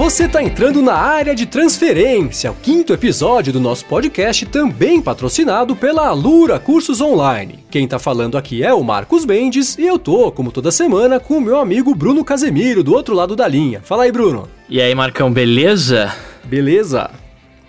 você está entrando na área de transferência, o quinto episódio do nosso podcast, também patrocinado pela Alura Cursos Online. Quem está falando aqui é o Marcos Mendes e eu tô, como toda semana, com o meu amigo Bruno Casemiro, do outro lado da linha. Fala aí, Bruno. E aí, Marcão, beleza? Beleza.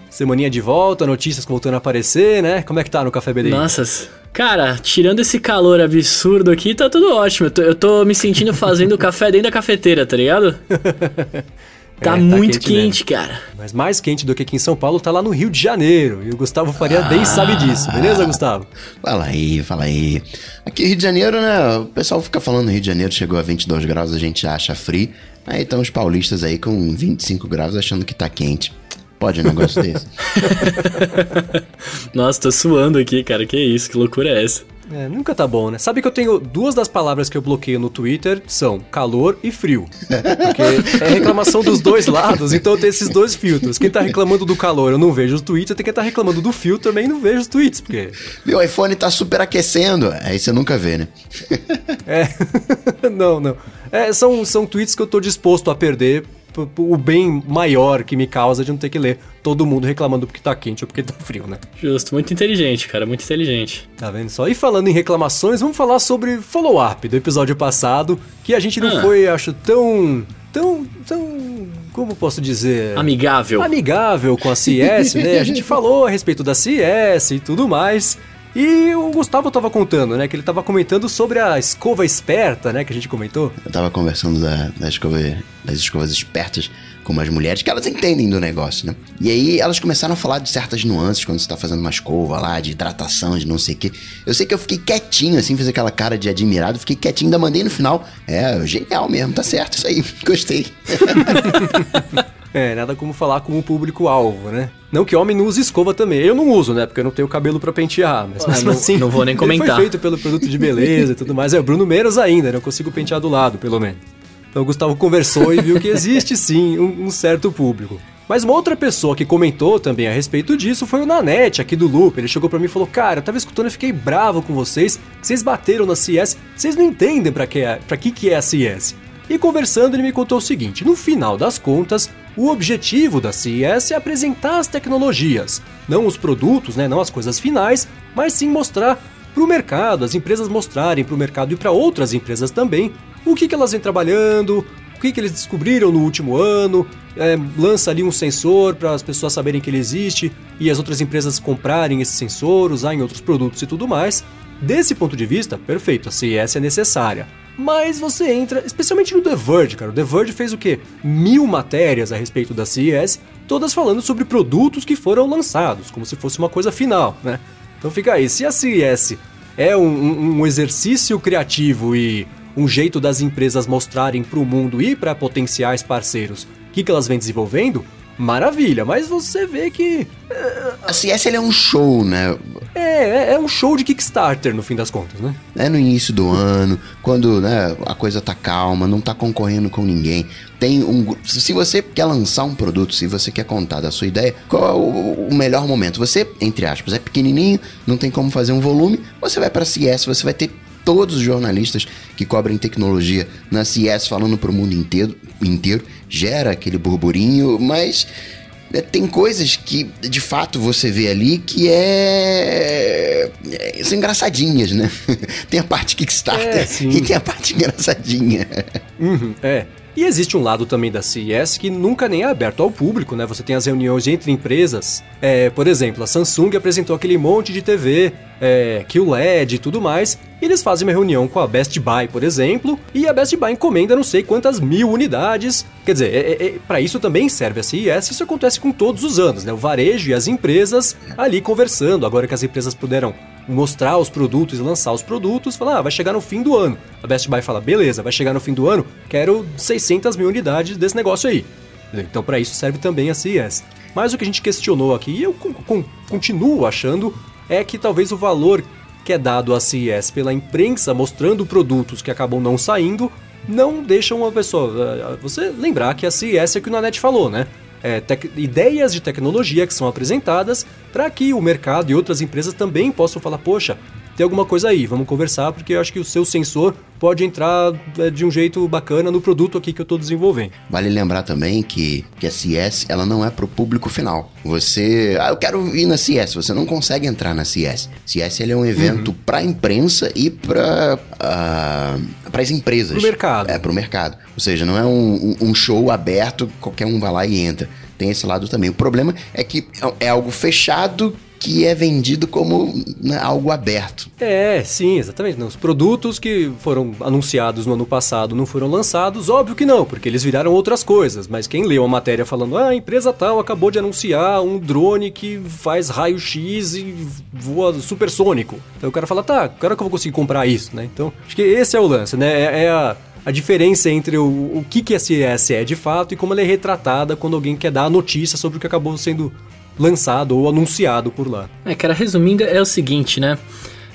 Semaninha de volta, notícias voltando a aparecer, né? Como é que tá no Café BD? Nossa, cara, tirando esse calor absurdo aqui, tá tudo ótimo. Eu tô, eu tô me sentindo fazendo café dentro da cafeteira, tá ligado? Tá é, muito tá quente, quente cara. Mas mais quente do que aqui em São Paulo tá lá no Rio de Janeiro. E o Gustavo Faria ah, bem sabe disso, beleza, Gustavo? Fala aí, fala aí. Aqui Rio de Janeiro, né? O pessoal fica falando Rio de Janeiro chegou a 22 graus, a gente acha frio. Aí estão os paulistas aí com 25 graus achando que tá quente. Pode um negócio desse? Nossa, tô suando aqui, cara. Que isso? Que loucura é essa? É, nunca tá bom, né? Sabe que eu tenho duas das palavras que eu bloqueio no Twitter são calor e frio. Porque é reclamação dos dois lados, então eu tenho esses dois filtros. Quem tá reclamando do calor, eu não vejo os tweets, tem quem tá reclamando do frio também não vejo os tweets, porque... Meu iPhone tá superaquecendo, aí você nunca vê, né? é, não, não. É, são, são tweets que eu tô disposto a perder o bem maior que me causa de não ter que ler todo mundo reclamando porque tá quente ou porque tá frio, né? Justo, muito inteligente, cara, muito inteligente. Tá vendo só? E falando em reclamações, vamos falar sobre follow-up do episódio passado, que a gente não ah. foi, acho, tão. tão. tão. como posso dizer? Amigável. Amigável com a CS, né? A gente falou a respeito da CS e tudo mais. E o Gustavo tava contando, né? Que ele tava comentando sobre a escova esperta, né? Que a gente comentou. Eu tava conversando da, da escova, das escovas espertas com as mulheres, que elas entendem do negócio, né? E aí elas começaram a falar de certas nuances quando você tá fazendo uma escova lá, de hidratação, de não sei o quê. Eu sei que eu fiquei quietinho, assim, fiz aquela cara de admirado, fiquei quietinho, ainda mandei no final. É, genial mesmo, tá certo, isso aí, gostei. É, nada como falar com o público-alvo, né? Não que homem não use escova também. Eu não uso, né? Porque eu não tenho cabelo para pentear. Mas, ah, não, assim, não vou nem comentar. foi feito pelo produto de beleza e tudo mais. É, o Bruno menos ainda, né? Eu consigo pentear do lado, pelo menos. Então o Gustavo conversou e viu que existe sim um, um certo público. Mas uma outra pessoa que comentou também a respeito disso foi o Nanete, aqui do Loop. Ele chegou para mim e falou: Cara, eu tava escutando e fiquei bravo com vocês, que vocês bateram na CS, vocês não entendem para que, é, pra que, que é a CS. E conversando, ele me contou o seguinte: no final das contas, o objetivo da CES é apresentar as tecnologias, não os produtos, né, não as coisas finais, mas sim mostrar para o mercado, as empresas mostrarem para o mercado e para outras empresas também o que, que elas vêm trabalhando, o que, que eles descobriram no último ano, é, lança ali um sensor para as pessoas saberem que ele existe e as outras empresas comprarem esse sensor, usar em outros produtos e tudo mais. Desse ponto de vista, perfeito, a CES é necessária. Mas você entra, especialmente no The Verge, cara. O The Verge fez o quê? Mil matérias a respeito da CES, todas falando sobre produtos que foram lançados, como se fosse uma coisa final, né? Então fica aí, se a CES é um, um, um exercício criativo e um jeito das empresas mostrarem para o mundo e para potenciais parceiros o que, que elas vêm desenvolvendo, maravilha, mas você vê que. Uh, a CS é um show, né? É, é, é, um show de Kickstarter, no fim das contas, né? É no início do ano, quando né, a coisa tá calma, não tá concorrendo com ninguém. Tem um. Se você quer lançar um produto, se você quer contar da sua ideia, qual é o, o melhor momento? Você, entre aspas, é pequenininho, não tem como fazer um volume, você vai pra CS, você vai ter todos os jornalistas que cobrem tecnologia na CS falando para o mundo inteiro, inteiro, gera aquele burburinho, mas né, tem coisas que de fato você vê ali que é, é são engraçadinhas, né? tem a parte Kickstarter é, e tem a parte engraçadinha. Uhum, é. E existe um lado também da CES que nunca nem é aberto ao público, né? Você tem as reuniões entre empresas. É, por exemplo, a Samsung apresentou aquele monte de TV, é, QLED e tudo mais. E eles fazem uma reunião com a Best Buy, por exemplo, e a Best Buy encomenda não sei quantas mil unidades. Quer dizer, é, é, é para isso também serve a CES. Isso acontece com todos os anos, né? O varejo e as empresas ali conversando. Agora que as empresas puderam mostrar os produtos e lançar os produtos, falar, ah, vai chegar no fim do ano. A Best Buy fala, beleza, vai chegar no fim do ano, quero 600 mil unidades desse negócio aí. Então, para isso serve também a CES. Mas o que a gente questionou aqui, e eu continuo achando, é que talvez o valor que é dado à CES pela imprensa mostrando produtos que acabam não saindo, não deixa uma pessoa. Eh, você lembrar que a CES é o que o Nanete falou, né? É, ideias de tecnologia que são apresentadas para que o mercado e outras empresas também possam falar: poxa, tem alguma coisa aí, vamos conversar, porque eu acho que o seu sensor pode entrar é, de um jeito bacana no produto aqui que eu estou desenvolvendo. Vale lembrar também que, que a CS ela não é para o público final. Você, ah, eu quero ir na CS, você não consegue entrar na CS. CS ele é um evento uhum. para a imprensa e para uh, ah, para as empresas. Para o mercado. É, para o mercado. Ou seja, não é um, um show aberto, qualquer um vai lá e entra. Tem esse lado também. O problema é que é algo fechado que é vendido como né, algo aberto. É, sim, exatamente. Os produtos que foram anunciados no ano passado não foram lançados, óbvio que não, porque eles viraram outras coisas. Mas quem leu a matéria falando, ah, a empresa tal acabou de anunciar um drone que faz raio-x e voa supersônico. Então o cara fala, tá, cara que eu vou conseguir comprar isso, né? Então, acho que esse é o lance, né? É, é a a diferença entre o, o que, que a CS é de fato e como ela é retratada quando alguém quer dar a notícia sobre o que acabou sendo lançado ou anunciado por lá. É, cara, resumindo, é o seguinte, né?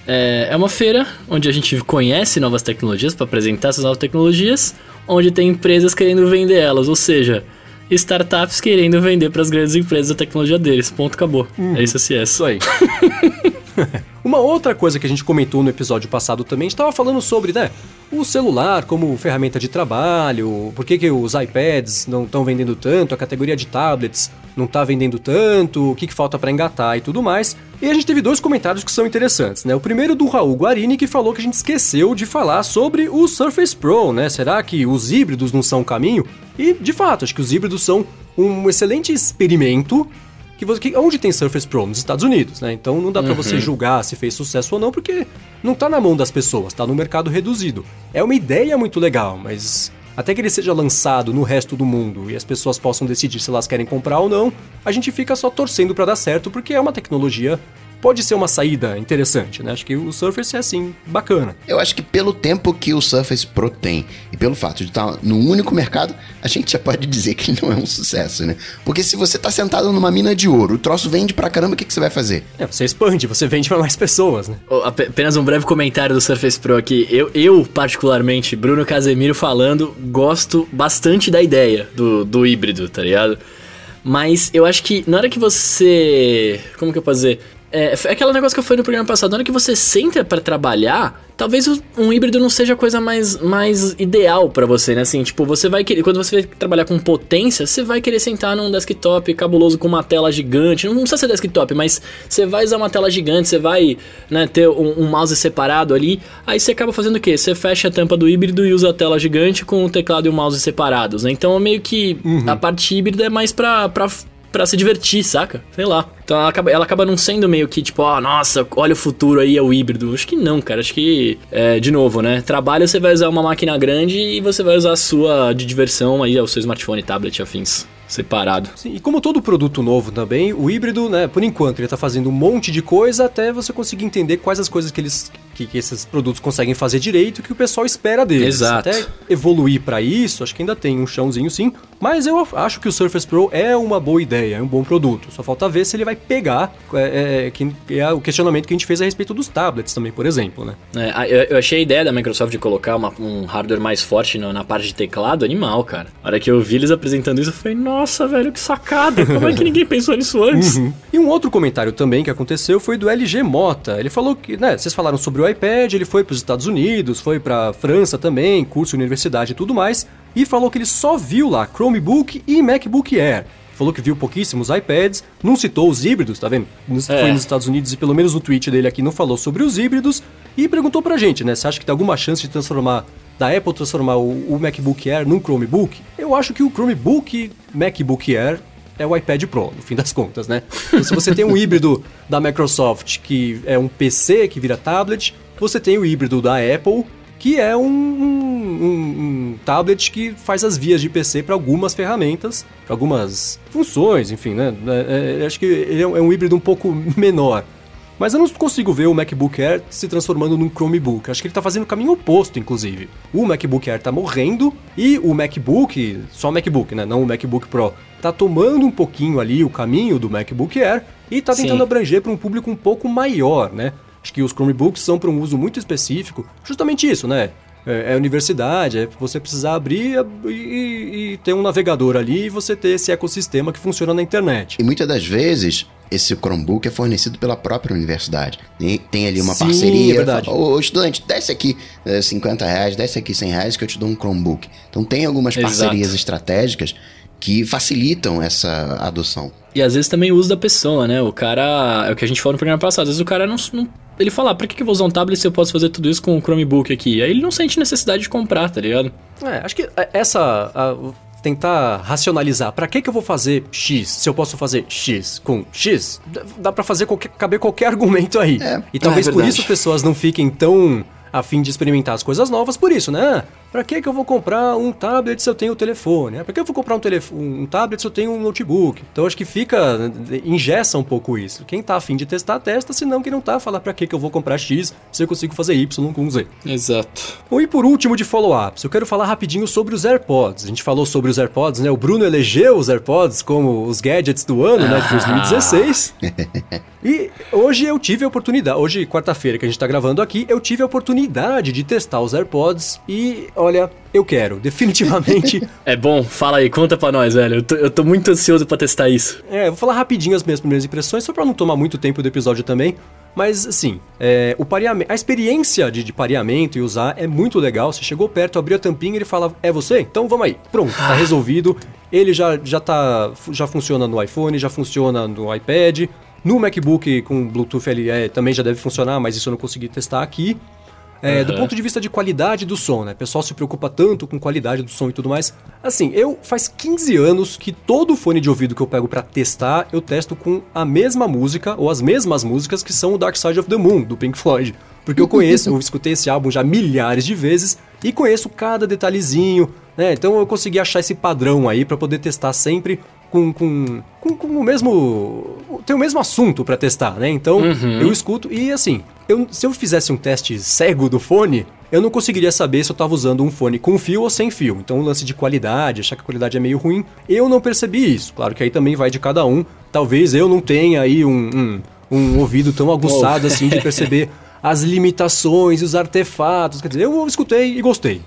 É, é uma feira onde a gente conhece novas tecnologias para apresentar essas novas tecnologias, onde tem empresas querendo vender elas, ou seja, startups querendo vender para as grandes empresas a tecnologia deles. Ponto, acabou. Hum, é isso, assim, é. Isso aí. Uma outra coisa que a gente comentou no episódio passado também, estava falando sobre, né, o celular como ferramenta de trabalho, por que, que os iPads não estão vendendo tanto, a categoria de tablets não está vendendo tanto, o que, que falta para engatar e tudo mais. E a gente teve dois comentários que são interessantes, né? O primeiro do Raul Guarini, que falou que a gente esqueceu de falar sobre o Surface Pro, né? Será que os híbridos não são o caminho? E, de fato, acho que os híbridos são um excelente experimento que você, que, onde tem Surface Pro? Nos Estados Unidos, né? Então não dá para uhum. você julgar se fez sucesso ou não, porque não tá na mão das pessoas, tá no mercado reduzido. É uma ideia muito legal, mas até que ele seja lançado no resto do mundo e as pessoas possam decidir se elas querem comprar ou não, a gente fica só torcendo para dar certo, porque é uma tecnologia pode ser uma saída interessante, né? Acho que o Surface é assim, bacana. Eu acho que pelo tempo que o Surface Pro tem e pelo fato de estar num único mercado, a gente já pode dizer que ele não é um sucesso, né? Porque se você tá sentado numa mina de ouro, o troço vende pra caramba, o que, que você vai fazer? É, você expande, você vende para mais pessoas, né? Oh, apenas um breve comentário do Surface Pro aqui. Eu, eu, particularmente, Bruno Casemiro falando, gosto bastante da ideia do, do híbrido, tá ligado? Mas eu acho que na hora que você. Como que eu posso dizer? É, é aquele negócio que eu falei no programa passado, na hora que você senta para trabalhar, talvez um híbrido não seja a coisa mais, mais ideal para você, né? Assim, tipo, você vai querer, quando você vai trabalhar com potência, você vai querer sentar num desktop cabuloso com uma tela gigante. Não precisa ser desktop, mas você vai usar uma tela gigante, você vai né, ter um, um, mouse separado ali. Aí você acaba fazendo o quê? Você fecha a tampa do híbrido e usa a tela gigante com o teclado e o mouse separados, né? Então, meio que uhum. a parte híbrida é mais pra, pra para se divertir, saca? Sei lá. Então ela acaba, ela acaba não sendo meio que tipo, ah, oh, nossa, olha o futuro aí, é o híbrido. Acho que não, cara. Acho que, é, de novo, né? Trabalho você vai usar uma máquina grande e você vai usar a sua de diversão aí, o seu smartphone, tablet, afins separado. Sim, e como todo produto novo também, o híbrido, né, por enquanto, ele tá fazendo um monte de coisa até você conseguir entender quais as coisas que eles que, que esses produtos conseguem fazer direito e que o pessoal espera deles. Exato. Até evoluir para isso, acho que ainda tem um chãozinho sim, mas eu acho que o Surface Pro é uma boa ideia, é um bom produto. Só falta ver se ele vai pegar, é, é, que é o questionamento que a gente fez a respeito dos tablets também, por exemplo, né? É, eu achei a ideia da Microsoft de colocar uma, um hardware mais forte na, na, parte de teclado animal, cara. A hora que eu vi eles apresentando isso, eu falei, nossa, velho, que sacada, como é que ninguém pensou nisso antes? Uhum. E um outro comentário também que aconteceu foi do LG Mota. Ele falou que, né, vocês falaram sobre o iPad, ele foi para os Estados Unidos, foi para França também, curso, universidade e tudo mais, e falou que ele só viu lá Chromebook e MacBook Air. Falou que viu pouquíssimos iPads, não citou os híbridos, tá vendo? É. Foi nos Estados Unidos e pelo menos no tweet dele aqui não falou sobre os híbridos e perguntou pra gente, né? Você acha que tem alguma chance de transformar da Apple transformar o, o MacBook Air num Chromebook? Eu acho que o Chromebook MacBook Air é o iPad Pro, no fim das contas, né? Então, se você tem um híbrido da Microsoft que é um PC que vira tablet, você tem o híbrido da Apple que é um, um, um, tablet que faz as vias de PC para algumas ferramentas, para algumas funções, enfim, né? É, é, acho que ele é um, é um híbrido um pouco menor. Mas eu não consigo ver o MacBook Air se transformando num Chromebook. Acho que ele está fazendo o caminho oposto, inclusive. O MacBook Air está morrendo e o MacBook, só o MacBook, né? Não o MacBook Pro, está tomando um pouquinho ali o caminho do MacBook Air e está tentando Sim. abranger para um público um pouco maior, né? Acho que os Chromebooks são para um uso muito específico, justamente isso, né? é, é universidade, é você precisar abrir e, e, e ter um navegador ali e você ter esse ecossistema que funciona na internet. E muitas das vezes esse Chromebook é fornecido pela própria universidade. E tem ali uma Sim, parceria. é verdade. Ô, estudante, desce aqui eh, 50 reais, desce aqui 100 reais que eu te dou um Chromebook. Então tem algumas Exato. parcerias estratégicas que facilitam essa adoção. E às vezes também o uso da pessoa, né? O cara. É o que a gente falou no programa passado. Às vezes o cara não. não- ele fala, ah, pra que que eu vou usar um tablet se eu posso fazer tudo isso com o Chromebook aqui? Aí ele não sente necessidade de comprar, tá ligado? É, acho que é, essa. a- tentar racionalizar. Pra que que eu vou fazer X se eu posso fazer X com X? Dá pra fazer qualquer, caber qualquer argumento aí. É, e talvez é por isso as pessoas não fiquem tão a fim de experimentar as coisas novas por isso, né? Pra que que eu vou comprar um tablet se eu tenho o telefone? né? Pra que eu vou comprar um, um tablet se eu tenho um notebook? Então acho que fica, ingessa um pouco isso. Quem tá afim de testar, testa, senão quem não tá, fala pra que que eu vou comprar X se eu consigo fazer Y com Z. Exato. Bom, e por último de follow-ups, eu quero falar rapidinho sobre os AirPods. A gente falou sobre os AirPods, né? O Bruno elegeu os AirPods como os gadgets do ano, né? De 2016. e hoje eu tive a oportunidade, hoje, quarta-feira que a gente tá gravando aqui, eu tive a oportunidade de testar os AirPods e, olha, eu quero, definitivamente. É bom, fala aí, conta pra nós, velho. Eu tô, eu tô muito ansioso pra testar isso. É, eu vou falar rapidinho as minhas primeiras impressões, só pra não tomar muito tempo do episódio também. Mas, assim, é, o pareamento, a experiência de, de pareamento e usar é muito legal. Você chegou perto, abriu a tampinha e ele fala, é você? Então vamos aí. Pronto, tá resolvido. Ele já, já, tá, já funciona no iPhone, já funciona no iPad. No MacBook com Bluetooth LE também já deve funcionar, mas isso eu não consegui testar aqui. É, Do Aham. ponto de vista de qualidade do som, né? O pessoal se preocupa tanto com qualidade do som e tudo mais. Assim, eu faz 15 anos que todo fone de ouvido que eu pego pra testar, eu testo com a mesma música ou as mesmas músicas que são o Dark Side of the Moon do Pink Floyd. Porque eu conheço, eu escutei esse álbum já milhares de vezes e conheço cada detalhezinho, né? Então eu consegui achar esse padrão aí pra poder testar sempre com, com, com, com o mesmo. Tem o mesmo assunto pra testar, né? Então eu escuto e assim, eu, se eu fizesse um teste cego do fone, eu não conseguiria saber se eu tava usando um fone com fio ou sem fio. Então o lance de qualidade, achar que a qualidade é meio ruim, eu não percebi isso. Claro que aí também vai de cada um. Talvez eu não tenha aí um, um, um ouvido tão aguçado assim de perceber as limitações e os artefatos. Quer dizer, eu escutei e gostei.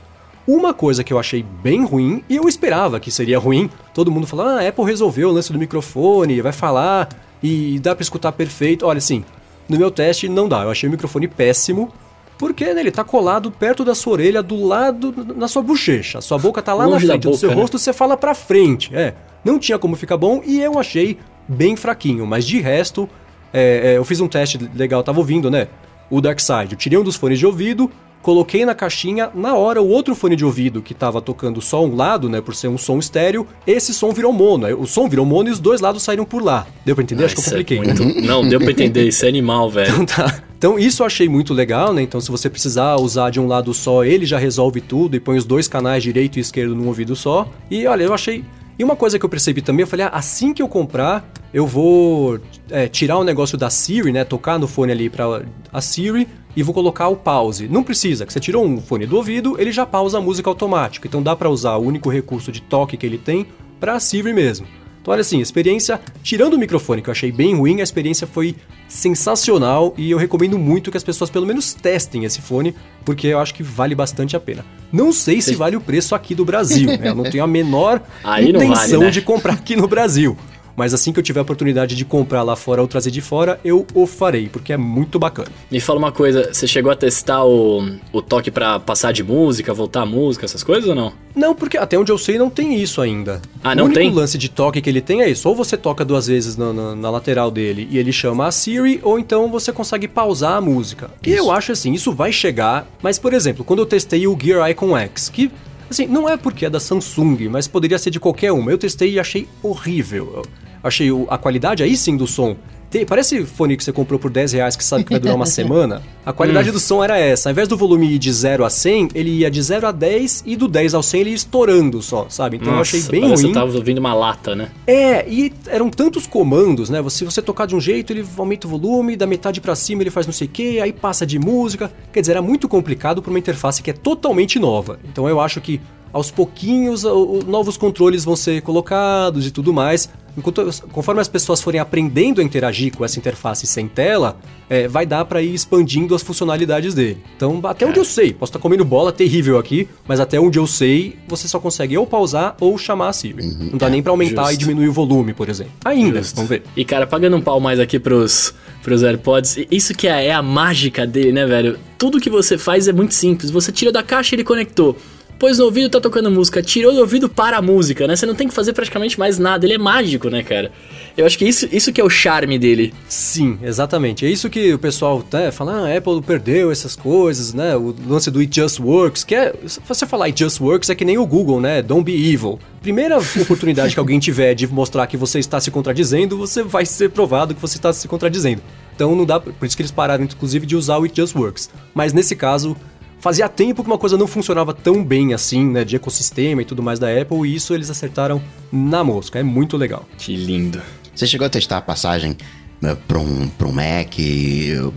Uma coisa que eu achei bem ruim, e eu esperava que seria ruim, todo mundo falou, ah, a Apple resolveu o lance do microfone, vai falar e dá pra escutar perfeito. Olha, assim, no meu teste não dá, eu achei o microfone péssimo, porque né, ele tá colado perto da sua orelha, do lado, na sua bochecha. A sua boca tá lá Longe na frente do seu boca, né? rosto, você fala pra frente. É, não tinha como ficar bom e eu achei bem fraquinho, mas de resto, é, é, eu fiz um teste legal, tava ouvindo, né? O Dark Side. Eu tirei um dos fones de ouvido, coloquei na caixinha, na hora o outro fone de ouvido que tava tocando só um lado, né, por ser um som estéreo, esse som virou mono. Aí O som virou mono e os dois lados saíram por lá. Deu pra entender? Acho que eu é compliquei. né? muito- Não, deu pra entender, isso é animal, velho. Então tá. Então isso eu achei muito legal, né? Então se você precisar usar de um lado só, ele já resolve tudo e põe os dois canais direito e esquerdo num ouvido só. E olha, eu achei. E uma coisa que eu percebi também, eu falei, ah, assim que eu comprar, eu vou é, tirar o negócio da Siri, né? Tocar no fone ali pra a Siri e vou colocar o pause. Não precisa, que você tirou um fone do ouvido, ele já pausa a música automática. Então dá pra usar o único recurso de toque que ele tem pra Siri mesmo. Então, olha assim, experiência, tirando o microfone, que eu achei bem ruim, a experiência foi sensacional e eu recomendo muito que as pessoas pelo menos testem esse fone, porque eu acho que vale bastante a pena. Não sei se vale o preço aqui do Brasil, né? Eu não tenho a menor Aí intenção vale, né? de comprar aqui no Brasil. Mas assim que eu tiver a oportunidade de comprar lá fora ou trazer de fora, eu o farei, porque é muito bacana. Me fala uma coisa, você chegou a testar o, o toque pra passar de música, voltar a música, essas coisas ou não? Não, porque até onde eu sei não tem isso ainda. Ah, não o único tem? lance de toque que ele tem é isso. Ou você toca duas vezes na, na- na lateral dele e ele chama a Siri, ou então você consegue pausar a música. E eu acho assim, isso vai chegar. Mas, por exemplo, quando eu testei o Gear Icon X, que assim, não é porque é da Samsung, mas poderia ser de qualquer uma. Eu testei e achei horrível. Achei a qualidade aí sim do som. Tem- parece fone que você comprou por 10 reais que sabe que vai durar uma semana. A Hum. qualidade do som era essa. Ao invés do volume ir de 0 a 100, ele ia de 0 a 10 e do 10 ao 100 ele ia estourando só, sabe? Então eu achei bem parece ruim. eu tava ouvindo uma lata, né? É, e eram tantos comandos, né? Se você tocar de um jeito, ele aumenta o volume, da metade pra cima ele faz não sei o que, aí passa de música. Quer dizer, era muito complicado pra uma interface que é totalmente nova. Então eu acho que aos pouquinhos novos controles vão ser colocados e tudo mais. Enquanto, conforme as pessoas forem aprendendo a interagir com essa interface sem tela, é, vai dar para ir expandindo as funcionalidades dele. Então, até onde eu sei, posso estar tá comendo bola terrível aqui, mas até onde eu sei, você só consegue ou pausar ou chamar a Siri. Uhum, Não dá é, nem para aumentar justo. e diminuir o volume, por exemplo. Ainda, justo. vamos ver. E cara, pagando um pau mais aqui pros, pros AirPods, isso que é, é a mágica dele, né, velho? Tudo que você faz é muito simples. Você tira da caixa e ele conectou pôs no ouvido, tá tocando música, tirou do ouvido para a música, né? Você não tem que fazer praticamente mais nada, ele é mágico, né, cara? Eu acho que isso, isso que é o charme dele. Sim, exatamente. É isso que o pessoal né, fala, ah, a Apple perdeu essas coisas, né? O lance do It Just Works, que é, se você falar It Just Works é que nem o Google, né? Don't be evil. Primeira oportunidade que alguém tiver de mostrar que você está se contradizendo, você vai ser provado que você está se contradizendo. Então não dá, por isso que eles pararam inclusive de usar o It Just Works. Mas nesse caso, Fazia tempo que uma coisa não funcionava tão bem assim, né, de ecossistema e tudo mais da Apple, e isso eles acertaram na mosca. É muito legal. Que lindo. Você chegou a testar a passagem né, para um, pra um Mac,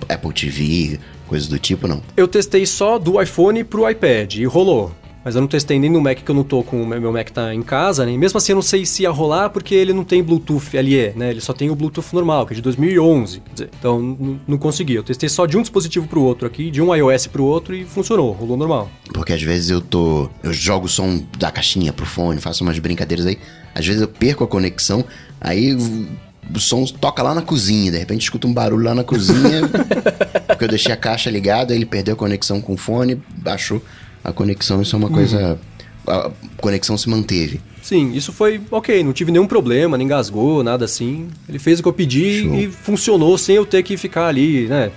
Apple TV, coisas do tipo, não? Eu testei só do iPhone pro iPad e rolou. Mas eu não testei nem no Mac que eu não tô com o meu Mac tá em casa, né? mesmo assim eu não sei se ia rolar porque ele não tem Bluetooth LE, né? Ele só tem o Bluetooth normal, que é de 2011, quer dizer. Então não consegui. Eu testei só de um dispositivo pro outro aqui, de um iOS pro outro e funcionou, rolou normal. Porque às vezes eu tô, eu jogo o som da caixinha pro fone, faço umas brincadeiras aí. Às vezes eu perco a conexão, aí o som toca lá na cozinha, de repente escuta um barulho lá na cozinha, porque eu deixei a caixa ligada, ele perdeu a conexão com o fone, baixou a conexão, isso é uma uhum. coisa. A conexão se manteve. Sim, isso foi ok, não tive nenhum problema, nem engasgou, nada assim. Ele fez o que eu pedi Show. e funcionou sem eu ter que ficar ali, né?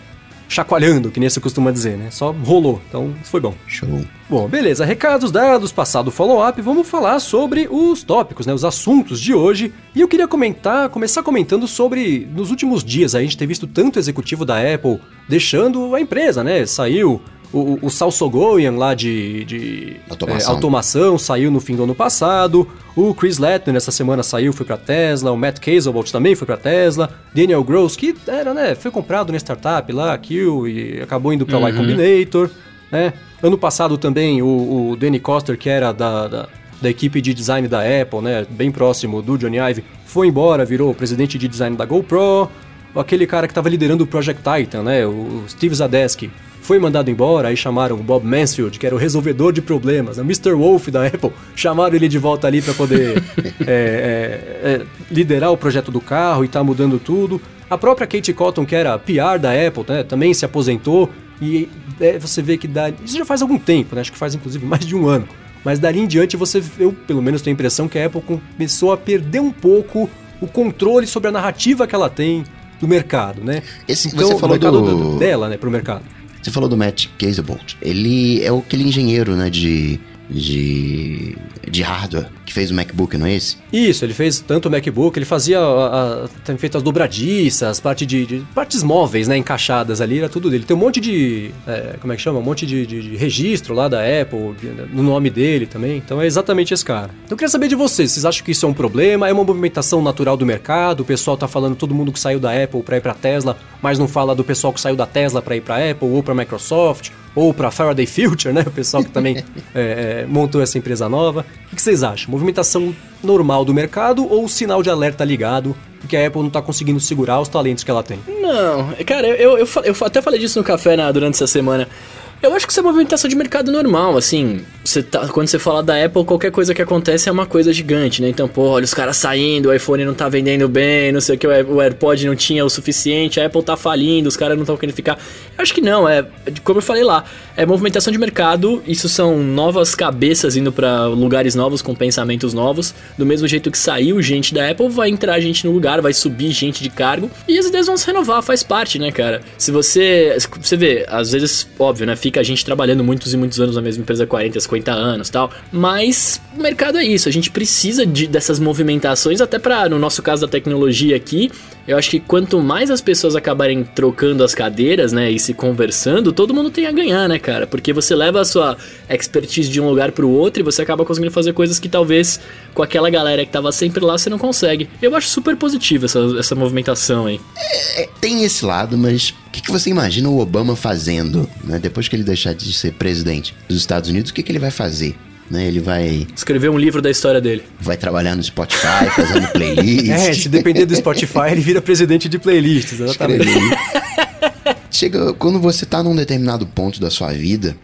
Chacoalhando, que nem você costuma dizer, né? Só rolou, então isso foi bom. Show. Bom, beleza, recados dados, passado follow-up, vamos falar sobre os tópicos, né? Os assuntos de hoje. E eu queria comentar, começar comentando sobre, nos últimos dias, a gente ter visto tanto executivo da Apple deixando a empresa, né? Saiu o, o Sal Sogoyan lá de, de automação. É, automação. saiu no fim do ano passado. O Chris Lettner essa semana saiu, foi para Tesla. O Matt Casebolt também foi para Tesla. Daniel Gross, que era, né, foi comprado na startup lá, Kill, e acabou indo para uhum. Y Combinator. Né? Ano passado também o, o Danny Coster, que era da, da, da, equipe de design da Apple, né, bem próximo do Johnny Ive, foi embora, virou presidente de design da GoPro. Aquele cara que estava liderando o Project Titan, né, o Steve Zadesky, foi mandado embora, aí chamaram o Bob Mansfield, que era o resolvedor de problemas, né? o Mr. Wolf da Apple, chamaram ele de volta ali para poder é, é, é, liderar o projeto do carro e tá mudando tudo. A própria Kate Cotton, que era PR da Apple, né, também se aposentou e é, você vê que dá, isso já faz algum tempo, né? acho que faz inclusive mais de um ano. Mas dali em diante você, eu pelo menos tenho a impressão que a Apple começou a perder um pouco o controle sobre a narrativa que ela tem do mercado, né? Esse, então, você falou do... dela, né, pro mercado. Você falou do Matt Casebolt. Ele é aquele engenheiro, né, de, de, de hardware que fez o MacBook, não é esse? Isso, ele fez tanto o MacBook, ele fazia a, a, tem feito as dobradiças, parte de, de, partes móveis, né, encaixadas ali, era tudo dele. Tem um monte de, é, como é que chama? Um monte de, de, de registro lá da Apple, no nome dele também. Então é exatamente esse cara. Então eu queria saber de vocês, vocês acham que isso é um problema? É uma movimentação natural do mercado? O pessoal tá falando todo mundo que saiu da Apple para ir para Tesla, mas não fala do pessoal que saiu da Tesla para ir para Apple ou para Microsoft? Ou para Faraday Future, né? O pessoal que também é, é, montou essa empresa nova. O que vocês acham? Movimentação normal do mercado ou sinal de alerta ligado? Porque a Apple não está conseguindo segurar os talentos que ela tem. Não, cara, eu, eu, eu até falei disso no café né, durante essa semana. Eu acho que isso é movimentação de mercado normal, assim. Você tá, quando você fala da Apple, qualquer coisa que acontece é uma coisa gigante, né? Então, pô, olha os caras saindo, o iPhone não tá vendendo bem, não sei o que, o AirPod não tinha o suficiente, a Apple tá falindo, os caras não estão querendo ficar. Eu acho que não, é como eu falei lá, é movimentação de mercado, isso são novas cabeças indo para lugares novos com pensamentos novos. Do mesmo jeito que saiu gente da Apple, vai entrar gente no lugar, vai subir gente de cargo e as ideias vão se renovar, faz parte, né, cara? Se você. Você vê, às vezes, óbvio, né? Fica a gente trabalhando muitos e muitos anos na mesma empresa, 40, 50 anos tal. Mas o mercado é isso, a gente precisa de, dessas movimentações, até para, no nosso caso da tecnologia aqui, eu acho que quanto mais as pessoas acabarem trocando as cadeiras, né, e se conversando, todo mundo tem a ganhar, né, cara? Porque você leva a sua expertise de um lugar para o outro e você acaba conseguindo fazer coisas que talvez com aquela galera que tava sempre lá você não consegue. Eu acho super positivo essa, essa movimentação aí. É, é tem esse lado, mas que, que, você imagina o Obama fazendo, né? Depois que ele deixar de ser presidente dos Estados Unidos, o que, que ele vai fazer? né? Ele vai, Escrever um livro da história dele. vai trabalhar no Spotify, fazendo playlist. É, se depender do Spotify, ele vira presidente de playlists, exatamente. Chega, quando você tá num determinado ponto da sua vida,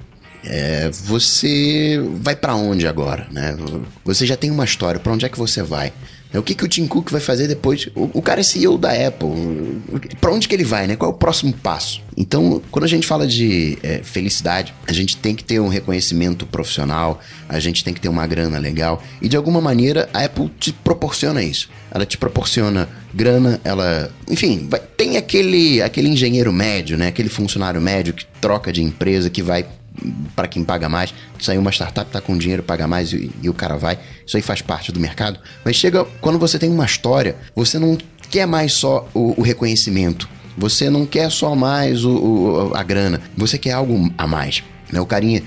é, você vai pra onde agora, né? Você já tem uma história, pra onde é que você vai? É, O que, que o Tim Cook vai fazer depois? O, o cara é CEO da Apple. Pra onde que ele vai, né? Qual é o próximo passo? Então, quando a gente fala de é, felicidade, a gente tem que ter um reconhecimento profissional, a gente tem que ter uma grana legal. E de alguma maneira, a Apple te proporciona isso. Ela te proporciona grana, ela. Enfim, vai- tem aquele, aquele engenheiro médio, né? Aquele funcionário médio que troca de empresa, que vai para quem paga mais. Saiu uma startup, tá com dinheiro, paga mais e, e o cara vai. Isso aí faz parte do mercado. Mas chega quando você tem uma história, você não quer mais só o, o reconhecimento. Você não quer só mais o, o- a grana. Você quer algo a mais. Né? O carinha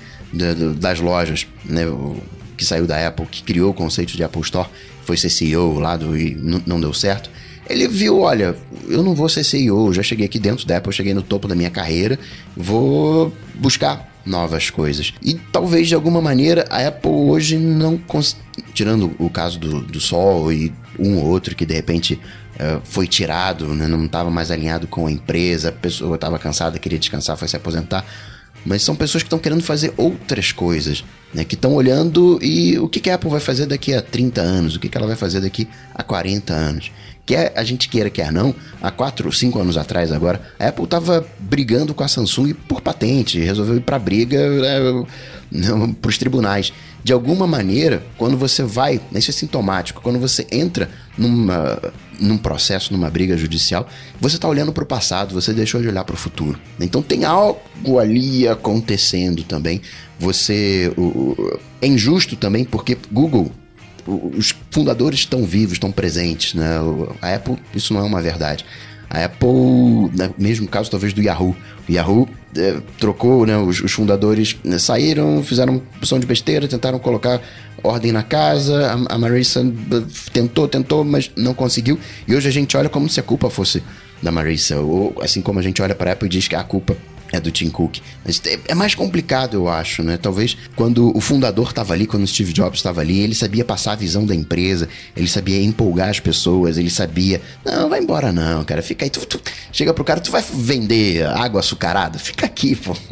das lojas, né? o- que saiu da Apple, que criou o conceito de Apple Store, foi ser CEO lá do, e não- não deu certo. Ele viu, olha, eu não vou ser CEO, já cheguei aqui dentro da Apple, cheguei no topo da minha carreira, vou buscar novas coisas. E talvez de alguma maneira a Apple hoje não cons... tirando o caso do, do Sol e um ou outro que de repente eh, foi tirado, né, não estava mais alinhado com a empresa, a pessoa estava cansada, queria descansar, foi se aposentar. Mas são pessoas que estão querendo fazer outras coisas, né? Que estão olhando e o que, que a Apple vai fazer daqui a 30 anos, o que, que ela vai fazer daqui a 40 anos. Quer a gente queira, quer não, há 4 ou 5 anos atrás agora, a Apple estava brigando com a Samsung por patente, resolveu ir para briga né, para os tribunais. De alguma maneira, quando você vai, isso é sintomático, quando você entra numa, num processo, numa briga judicial, você está olhando para o passado, você deixou de olhar para o futuro. Então tem algo ali acontecendo também. Você. o- o- é injusto também, porque Google os fundadores estão vivos, estão presentes, né? A Apple, isso não é uma verdade. A Apple, no mesmo caso talvez do Yahoo. O Yahoo eh, trocou, né? Os, os fundadores né, saíram, fizeram opção de besteira, tentaram colocar ordem na casa. A, a Marissa eh, tentou, tentou, mas não conseguiu. E hoje a gente olha como se a culpa fosse da Marissa. Ou assim como a gente olha para a Apple e diz que a culpa é do Tim Cook. Mas é- é mais complicado, eu acho, né? Talvez quando o fundador estava ali, quando o Steve Jobs estava ali, ele sabia passar a visão da empresa, ele sabia empolgar as pessoas, ele sabia. Não, vai embora não, cara. Fica aí. Tu, tu- chega pro cara, tu vai vender água açucarada? Fica aqui, pô.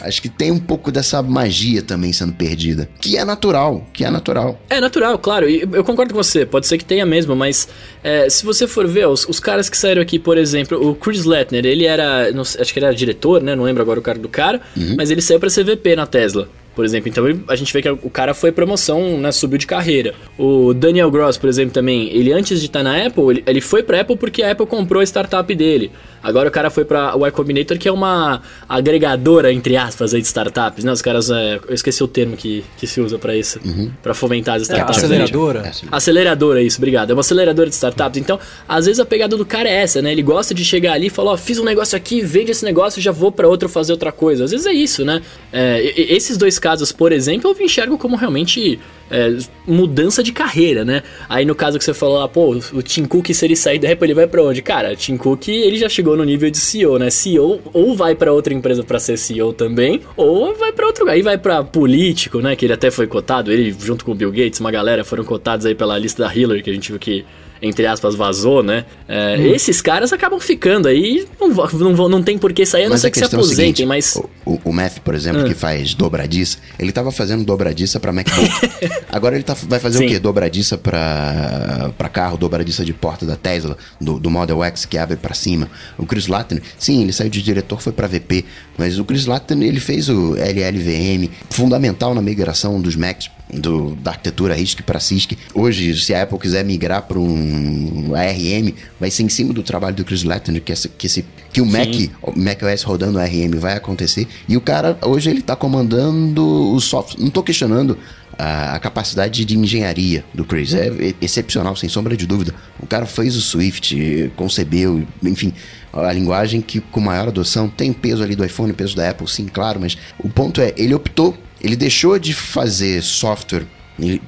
acho que tem um pouco dessa magia também sendo perdida. Que é natural, que é natural. É natural, claro, eu concordo com você, pode ser que tenha mesmo, mas é, se você for ver, os, os caras que saíram aqui, por exemplo, o Chris Lettner, ele era, não acho que ele era diretor, né, não lembro agora o cara do cara, mas ele saiu pra CVP na Tesla. Por exemplo, então a gente vê que o cara foi promoção, né, subiu de carreira. O Daniel Gross, por exemplo, também, ele antes de estar na Apple, ele, ele foi pra Apple porque a Apple comprou a startup dele. Agora o cara foi pra Y Combinator, que é uma agregadora, entre aspas, aí de startups, né? Os caras, é, eu esqueci o termo que, que se usa pra isso, pra fomentar as É, startups. aceleradora. É, sim. Aceleradora, isso, obrigado. É uma aceleradora de startups. Então, às vezes a pegada do cara é essa, né? Ele gosta de chegar ali e falar, ó, fiz um negócio aqui, vende esse negócio, já vou pra outro fazer outra coisa. Às vezes é isso, né? É, esses dois casos, por exemplo, eu enxergo como realmente é, mudança de carreira, né? Aí no caso que você falou lá, pô, o Tim Cook, se ele sair da Apple, ele vai pra onde? Cara, o Tim Cook, ele já chegou no nível de CEO, né? CEO ou vai pra outra empresa pra ser CEO também, ou vai pra outro lugar. Aí vai pra político, né? Que ele até foi cotado, ele junto com o Bill Gates, uma galera foram cotados aí pela lista da Hillary, que a gente viu que entre aspas, vazou, né? É, Esses caras acabam ficando aí, não, não, não tem por que sair, a não Mas ser a que se é aposentem, seguinte, mas... o, o, Math, por exemplo, Ah. que faz dobradiça, ele tava fazendo dobradiça pra MacBook. Agora ele tá, vai fazer Sim. o quê? Dobradiça pra, pra carro, dobradiça de porta da Tesla, do, do Model X que abre pra cima. O Chris Latten, sim, ele saiu de diretor, foi pra VP, mas o Chris Latten, ele fez o LLVM, fundamental na migração dos Macs do, da arquitetura RISC para CISC. Hoje, se a Apple quiser migrar para um ARM, vai ser em cima do trabalho do Chris Latten, que, essa, que, esse, que o Mac, o macOS rodando ARM vai acontecer. E o cara, hoje, ele está comandando o software. Não estou questionando a, capacidade de engenharia do Chris. É excepcional, sem sombra de dúvida. O cara fez o Swift, concebeu, enfim, a linguagem que com maior adoção tem peso ali do iPhone, peso da Apple, sim, claro, mas o ponto é, ele optou, ele deixou de fazer software,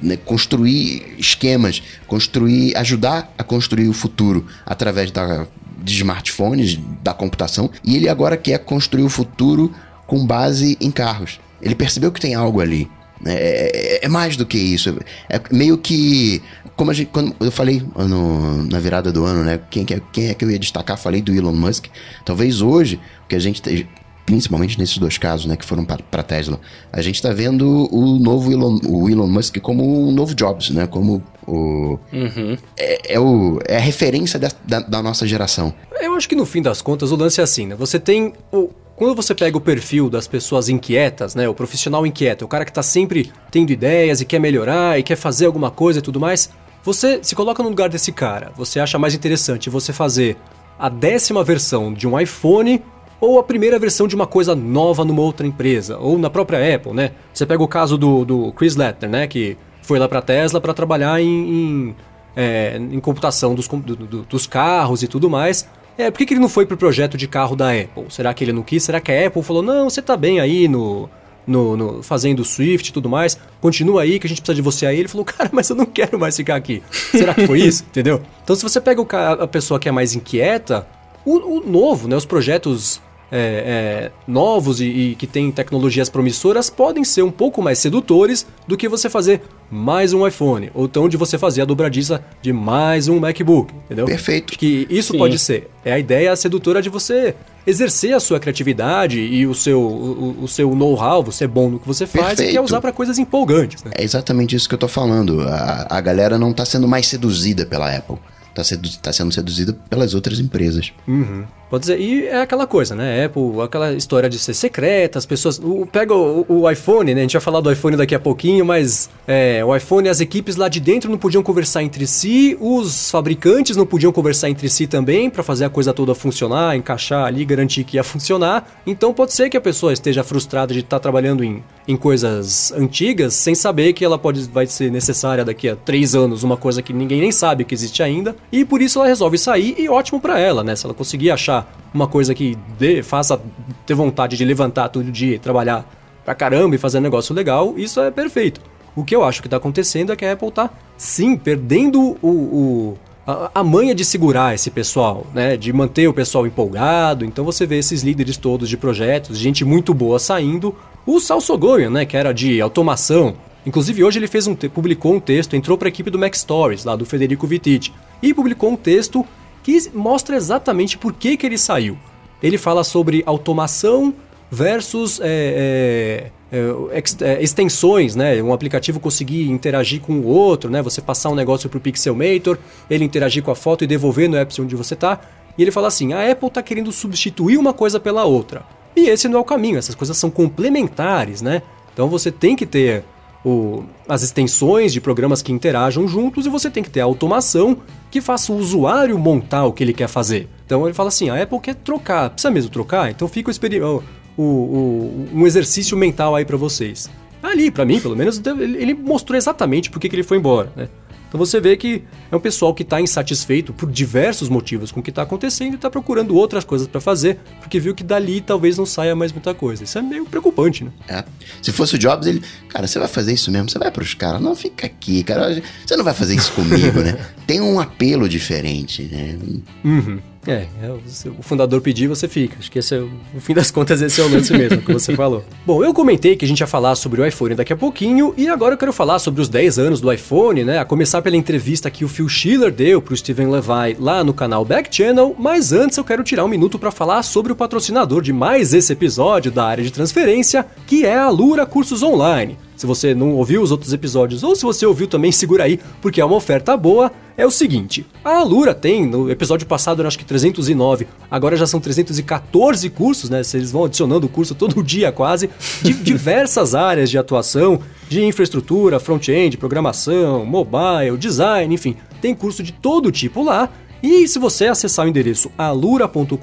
né, construir esquemas, construir, ajudar a construir o futuro através da, de smartphones, da computação, e ele agora quer construir o futuro com base em carros. Ele percebeu que tem algo ali. né? É, é- é mais do que isso. É meio que. Como gente, quando eu falei no- na virada do ano, né? Quem, que é- quem é que eu ia destacar? Falei do Elon Musk. Talvez hoje, o que a gente principalmente nesses dois casos, né, que foram para Tesla, a gente está vendo o novo Elon, o Elon Musk como o novo Jobs, né? Como o é, é o é a referência da, da, da nossa geração. Eu acho que no fim das contas o lance é assim, né? Você tem o quando você pega o perfil das pessoas inquietas, né, o profissional inquieto, o cara que tá sempre tendo ideias e quer melhorar e quer fazer alguma coisa e tudo mais, você se coloca no lugar desse cara. Você acha mais interessante você fazer a décima versão de um iPhone ou a primeira versão de uma coisa nova numa outra empresa, ou na própria Apple, né? Você pega o caso do, do Chris Lettner, né, que foi lá pra Tesla para trabalhar em, em é, em computação dos, do- do- dos carros e tudo mais. É, por que, que ele não foi pro projeto de carro da Apple? Será que ele não quis? Será que a Apple falou, não, você tá bem aí no, no, no- fazendo Swift e tudo mais, continua aí que a gente precisa de você aí. Ele falou, cara, mas eu não quero mais ficar aqui. Será que foi isso? Entendeu? Então se você pega o a pessoa que é mais inquieta, o, o novo, né, os projetos é, é, novos e, e que têm tecnologias promissoras podem ser um pouco mais sedutores do que você fazer mais um iPhone, ou então de você fazer a dobradiça de mais um MacBook, entendeu? Perfeito. Acho que isso Sim. pode ser. É a ideia sedutora de você exercer a sua criatividade e o seu, o, o seu know-how, você é bom no que você faz e quer Perfeito. usar para coisas empolgantes, né? É exatamente isso que eu tô falando. A, a galera não tá sendo mais seduzida pela Apple. Tá, sedu tá sendo seduzida pelas outras empresas. Uhum. Pode dizer, e é aquela coisa, né? Apple, aquela história de ser secreta, as pessoas. O, pega o, o iPhone, né? A gente vai falar do iPhone daqui a pouquinho, mas é, o iPhone, as equipes lá de dentro não podiam conversar entre si, os fabricantes não podiam conversar entre si também para fazer a coisa toda funcionar, encaixar ali, garantir que ia funcionar. Então pode ser que a pessoa esteja frustrada de estar trabalhando em, em coisas antigas sem saber que ela pode vai ser necessária daqui a três anos, uma coisa que ninguém nem sabe que existe ainda. E por isso ela resolve sair e ótimo para ela, né? Se ela conseguir achar uma coisa que dê, faça ter vontade de levantar todo dia e trabalhar pra caramba e fazer um negócio legal, isso é perfeito. O que eu acho que tá acontecendo é que a Apple tá, sim, perdendo o, o- a, a manha de segurar esse pessoal, né? De manter o pessoal empolgado. Então você vê esses líderes todos de projetos, gente muito boa saindo. O Sal Sogoyan, né? Que era de automação. Inclusive hoje ele fez um publicou um texto, entrou para a equipe do Mac Stories, lá do Federico Vittiti, e publicou um texto que mostra exatamente por que, que ele saiu. Ele fala sobre automação versus é, é, é, é, extensões, né? Um aplicativo conseguir interagir com o outro, né? Você passar um negócio pro Pixelmator, ele interagir com a foto e devolver no app onde você tá. E ele fala assim: a Apple tá querendo substituir uma coisa pela outra. E esse não é o caminho, essas coisas são complementares, né? Então você tem que ter o- as extensões de programas que interajam juntos e você tem que ter a automação que faça o usuário montar o que ele quer fazer. Então ele fala assim: a Apple quer trocar, precisa mesmo trocar? Então fica o, o- o- um exercício mental aí pra vocês. Ali, pra mim, pelo menos, ele mostrou exatamente por que ele foi embora, né? Então você vê que é um pessoal que está insatisfeito por diversos motivos com o que está acontecendo e está procurando outras coisas para fazer, porque viu que dali talvez não saia mais muita coisa. Isso é meio preocupante, né? É. Se fosse o Jobs, ele. Cara, você vai fazer isso mesmo? Você vai pros caras? Não, fica aqui, cara. Você não vai fazer isso comigo, né? Tem um apelo diferente, né? Uhum. É, é, o o fundador pedir, você fica. Acho que esse é, o- no fim das contas, esse é o lance mesmo que você falou. Bom, eu comentei que a gente ia falar sobre o iPhone daqui a pouquinho, e agora eu quero falar sobre os 10 anos do iPhone, né? A começar pela entrevista que o Phil Schiller deu pro Steven Levi lá no canal Back Channel, mas antes eu quero tirar um minuto para falar sobre o patrocinador de mais esse episódio da área de transferência, que é a Lura Cursos Online. Se você não ouviu os outros episódios, ou se você ouviu também, segura aí, porque é uma oferta boa. É o seguinte: a Alura tem, no episódio passado, eu acho que 309, agora já são 314 cursos, né? Eles vão adicionando curso todo dia quase, de diversas áreas de atuação, de infraestrutura, front-end, programação, mobile, design, enfim, tem curso de todo tipo lá. E se você acessar o endereço alura.com.br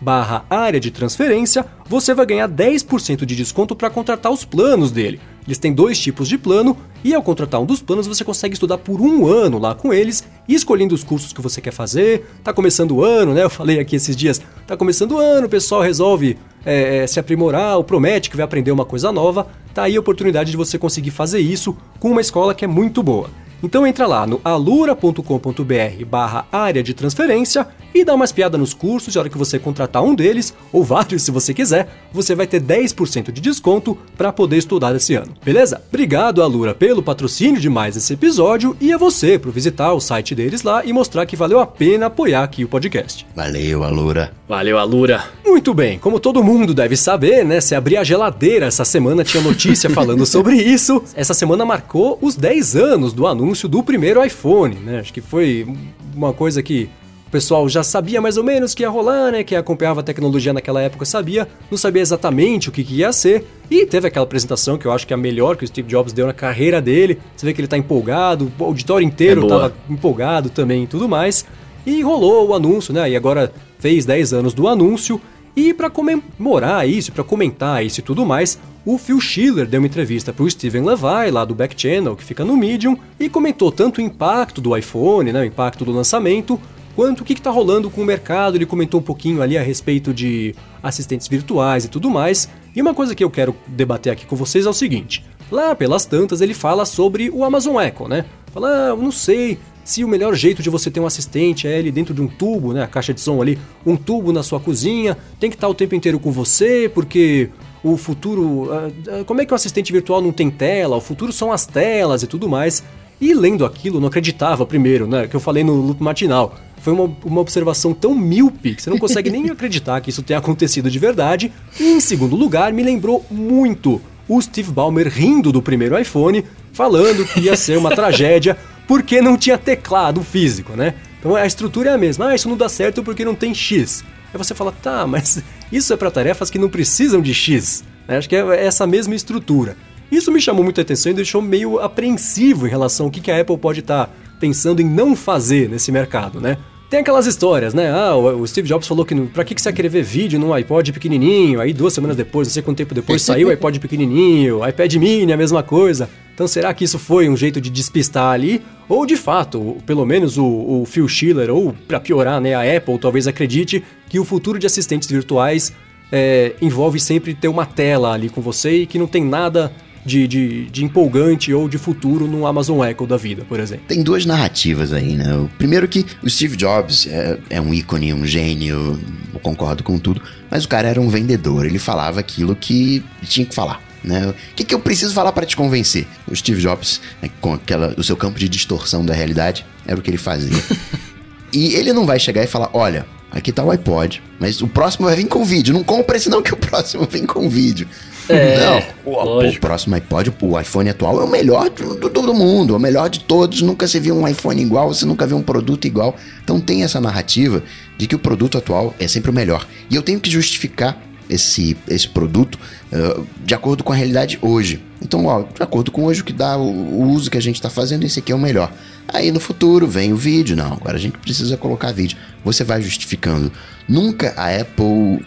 barra área de transferência, você vai ganhar 10% de desconto para contratar os planos dele. Eles têm dois tipos de plano e ao contratar um dos planos você consegue estudar por um ano lá com eles escolhendo os cursos que você quer fazer. Tá começando o ano, né? Eu falei aqui esses dias, tá começando o ano, o pessoal resolve é, é, se aprimorar ou promete que vai aprender uma coisa nova. Tá aí a oportunidade de você conseguir fazer isso com uma escola que é muito boa. Então entra lá no alura.com.br barra área de transferência e dá uma espiada nos cursos e a hora que você contratar um deles, ou vários se você quiser, você vai ter 10% de desconto para poder estudar esse ano. Beleza? Obrigado, Alura, pelo patrocínio de mais esse episódio e a você por visitar o site deles lá e mostrar que valeu a pena apoiar aqui o podcast. Valeu, Alura. Valeu, Alura. Muito bem, como todo mundo deve saber, né? Se abrir a geladeira essa semana tinha notícia falando sobre isso. Essa semana marcou os 10 anos do anúncio do primeiro iPhone, né? Acho que foi uma coisa que o pessoal já sabia mais ou menos que ia rolar, né? Quem acompanhava a tecnologia naquela época sabia, não sabia exatamente o que, que ia ser. E teve aquela apresentação que eu acho que é a melhor que o Steve Jobs deu na carreira dele. Você vê que ele tá empolgado, o auditório inteiro É tava empolgado também e tudo mais. E rolou o anúncio, né? E agora fez 10 anos do anúncio. E para comemorar isso, para comentar isso e tudo mais, o Phil Schiller deu uma entrevista para o Steven Levi, lá do Back Channel, que fica no Medium, e comentou tanto o impacto do iPhone, né, o impacto do lançamento, quanto o que está rolando com o mercado. Ele comentou um pouquinho ali a respeito de assistentes virtuais e tudo mais. E uma coisa que eu quero debater aqui com vocês é o seguinte: lá pelas tantas ele fala sobre o Amazon Echo, né? Fala, ah, não sei se o melhor jeito de você ter um assistente é ele dentro de um tubo, né? A caixa de som ali, um tubo na sua cozinha, tem que estar o tempo inteiro com você, porque o futuro. ah, ah, como é que o assistente virtual não tem tela? O futuro são as telas e tudo mais. E lendo aquilo, não acreditava primeiro, né? Que eu falei no loop matinal. Foi uma, uma observação tão míope que você não consegue nem acreditar que isso tenha acontecido de verdade. E em segundo lugar, me lembrou muito o Steve Ballmer rindo do primeiro iPhone, falando que ia ser uma tragédia porque não tinha teclado físico, né? Então a estrutura é a mesma. Ah, isso não dá certo porque não tem X. Aí você fala, tá, mas isso é para tarefas que não precisam de X. né? Acho que é essa mesma estrutura. Isso me chamou muita atenção e deixou meio apreensivo em relação ao que que a Apple pode estar pensando em não fazer nesse mercado, né? Tem aquelas histórias, né? Ah, o Steve Jobs falou que pra que que você vai querer ver vídeo num iPod pequenininho? Aí duas semanas depois, não sei quanto tempo depois, saiu o iPod pequenininho, iPad mini, a mesma coisa. Então será que isso foi um jeito de despistar ali? Ou de fato, pelo menos o, o Phil Schiller, ou pra piorar, né, a Apple talvez acredite que o futuro de assistentes virtuais é, envolve sempre ter uma tela ali com você e que não tem nada de, de, de empolgante ou de futuro no Amazon Echo da vida, por exemplo. Tem duas narrativas aí, né? O primeiro que o Steve Jobs é, é um ícone, um gênio, eu concordo com tudo, mas o cara era um vendedor, ele falava aquilo que tinha que falar. Né? O que, que eu preciso falar para te convencer? O Steve Jobs, né, com aquela, o seu campo de distorção da realidade, era o que ele fazia. e ele não vai chegar e falar: olha, aqui tá o iPod, mas o próximo vai vir com vídeo. Não compra esse não, que o próximo vem com vídeo. É, não, o, o próximo iPod, o iPhone atual é o melhor do, do, do mundo, é o melhor de todos. Nunca se viu um iPhone igual, você nunca viu um produto igual. Então tem essa narrativa de que o produto atual é sempre o melhor. E eu tenho que justificar esse, esse produto uh, de acordo com a realidade hoje. Então, ó, de acordo com hoje o que dá o, o uso que a gente está fazendo, esse aqui é o melhor. Aí no futuro vem o vídeo, não, agora a gente precisa colocar vídeo. Você vai justificando. Nunca a Apple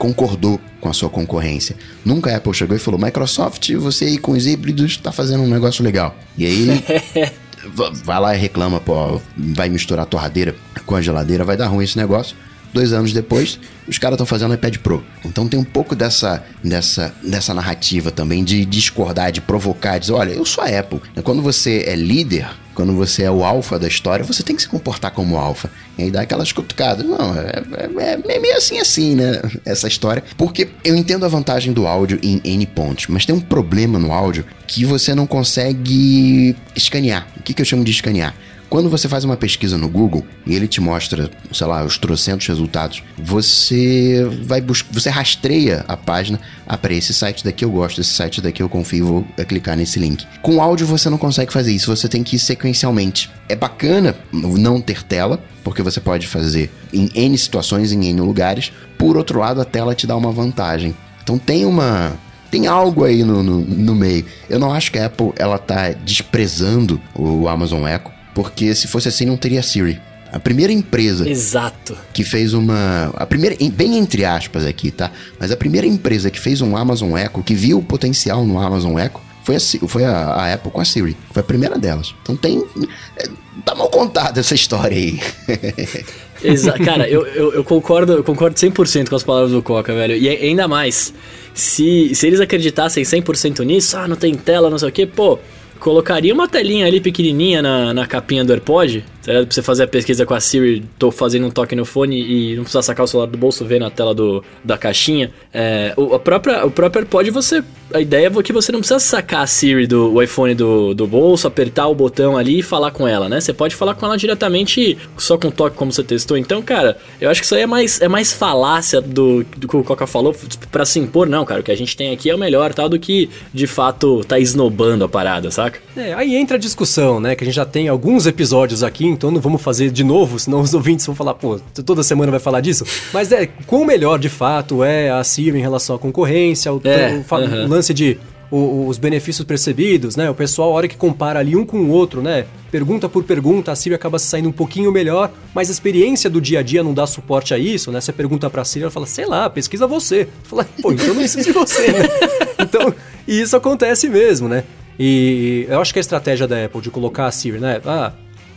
concordou com a sua concorrência. Nunca a Apple chegou e falou: Microsoft, você aí com os híbridos tá fazendo um negócio legal. E aí. va- vai lá e reclama, pô, vai misturar a torradeira com a geladeira, vai dar ruim esse negócio. Dois anos depois, os caras estão fazendo iPad Pro. Então tem um pouco dessa, dessa, dessa narrativa também de discordar, de provocar, de dizer, olha, eu sou a Apple. Quando você é líder, quando você é o alfa da história, você tem que se comportar como alfa. E aí dá aquelas cutucadas. Não, é, é, é meio assim assim, né? Essa história. Porque eu entendo a vantagem do áudio em N pontos, mas tem um problema no áudio que você não consegue escanear. O que, que eu chamo de escanear? Quando você faz uma pesquisa no Google e ele te mostra, sei lá, os trocentos resultados, você vai buscar, você rastreia a página, ah, para esse site daqui eu gosto, esse site daqui eu confio, vou eh, clicar nesse link. Com áudio você não consegue fazer isso, você tem que ir sequencialmente. É bacana não ter tela, porque você pode fazer em N situações, em N lugares. Por outro lado, a tela te dá uma vantagem. Então tem uma tem algo aí no, no, no meio. Eu não acho que a Apple ela tá desprezando o Amazon Echo, porque se fosse assim não teria Siri. A primeira empresa Exato. que fez uma. A primeira, em- bem entre aspas aqui, tá? Mas a primeira empresa que fez um Amazon Echo, que viu o potencial no Amazon Echo, foi a, foi a, a Apple com a Siri. Foi a primeira delas. Então tem. é, Tá mal contada essa história aí. Exa cara, eu, eu, eu concordo, eu concordo 100% com as palavras do Coca, velho. E ainda mais, se, se eles acreditassem 100% nisso, ah, não tem tela, não sei o quê, pô, colocaria uma telinha ali pequenininha na, na capinha do AirPod, tá ligado? Pra você fazer a pesquisa com a Siri, tô fazendo um toque no fone e não precisar sacar o celular do bolso, ver na tela do, da caixinha. É, o, a própria, o próprio AirPod, você. A ideia é que você não precisa sacar a Siri do o iPhone do, do bolso, apertar o botão ali e falar com ela, né? Você pode falar com ela diretamente só com toque, como você testou. Então, cara, eu acho que isso aí é mais, é mais falácia do, do que o Coca falou, pra se impor, não, cara. O que a gente tem aqui é o melhor, tal, do que de fato tá esnobando a parada, saca? É, aí entra a discussão, né? Que a gente já tem alguns episódios aqui, então não vamos fazer de novo, senão os ouvintes vão falar, pô, toda semana vai falar disso. Mas é, quão melhor de fato é a Siri em relação à concorrência, o, É, o, o lance de os benefícios percebidos, né? O pessoal, a hora que compara ali um com o outro, né? Pergunta por pergunta, a Siri acaba saindo um pouquinho melhor, mas a experiência do dia a dia não dá suporte a isso, né? Você pergunta pra Siri, ela fala, sei lá, pesquisa você. Fala, pô, então não preciso de você, né? Então, e isso acontece mesmo, né? E eu acho que a estratégia da Apple de colocar a Siri, né? Ah,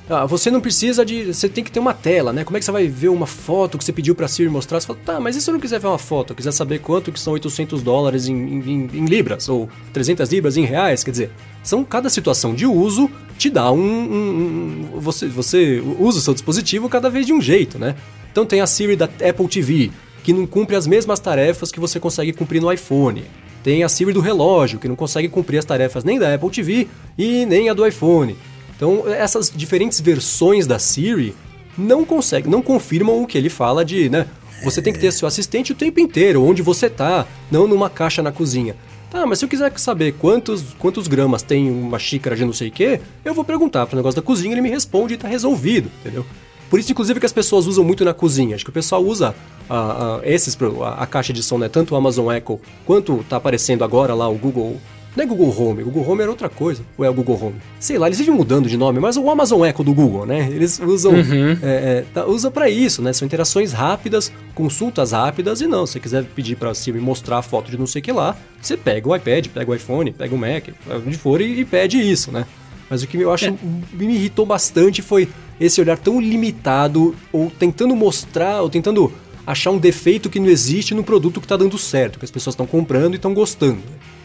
ah, você não precisa de. Você tem que ter uma tela, né? Como é que você vai ver uma foto que você pediu pra Siri mostrar? Você fala, tá, mas e se eu não quiser ver uma foto? Eu quiser saber quanto que são 800 dólares em, em- em libras, ou 300 libras em reais? Quer dizer, são cada situação de uso te dá um. um- um- você, você usa o seu dispositivo cada vez de um jeito, né? Então tem a Siri da Apple TV, que não cumpre as mesmas tarefas que você consegue cumprir no iPhone. Tem a Siri do relógio, que não consegue cumprir as tarefas nem da Apple TV e nem a do iPhone. Então, essas diferentes versões da Siri não conseguem, não confirmam o que ele fala de, né? Você tem que ter seu assistente o tempo inteiro, onde você tá, não numa caixa na cozinha. Tá, mas se eu quiser saber quantos, quantos gramas tem uma xícara de não sei o quê, eu vou perguntar pro negócio da cozinha, ele me responde e tá resolvido, entendeu? Por isso, inclusive, que as pessoas usam muito na cozinha. Acho que o pessoal usa a, a- esses, pro- a, a caixa de som, né? Tanto o Amazon Echo quanto tá aparecendo agora lá o Google. Não é Google Home, Google Home era outra coisa. Ou é o Google Home? Sei lá, eles vivem mudando de nome, mas o Amazon Echo do Google, né? Eles usam. é, é, tá- usa para isso, né? São interações rápidas, consultas rápidas e não. Se você quiser pedir pra Siri mostrar a foto de não sei o que lá, você pega o iPad, pega o iPhone, pega o Mac, onde for e, e pede isso, né? Mas o que eu acho me irritou bastante foi esse olhar tão limitado, ou tentando mostrar, ou tentando achar um defeito que não existe no produto que tá dando certo, que as pessoas estão comprando e estão gostando.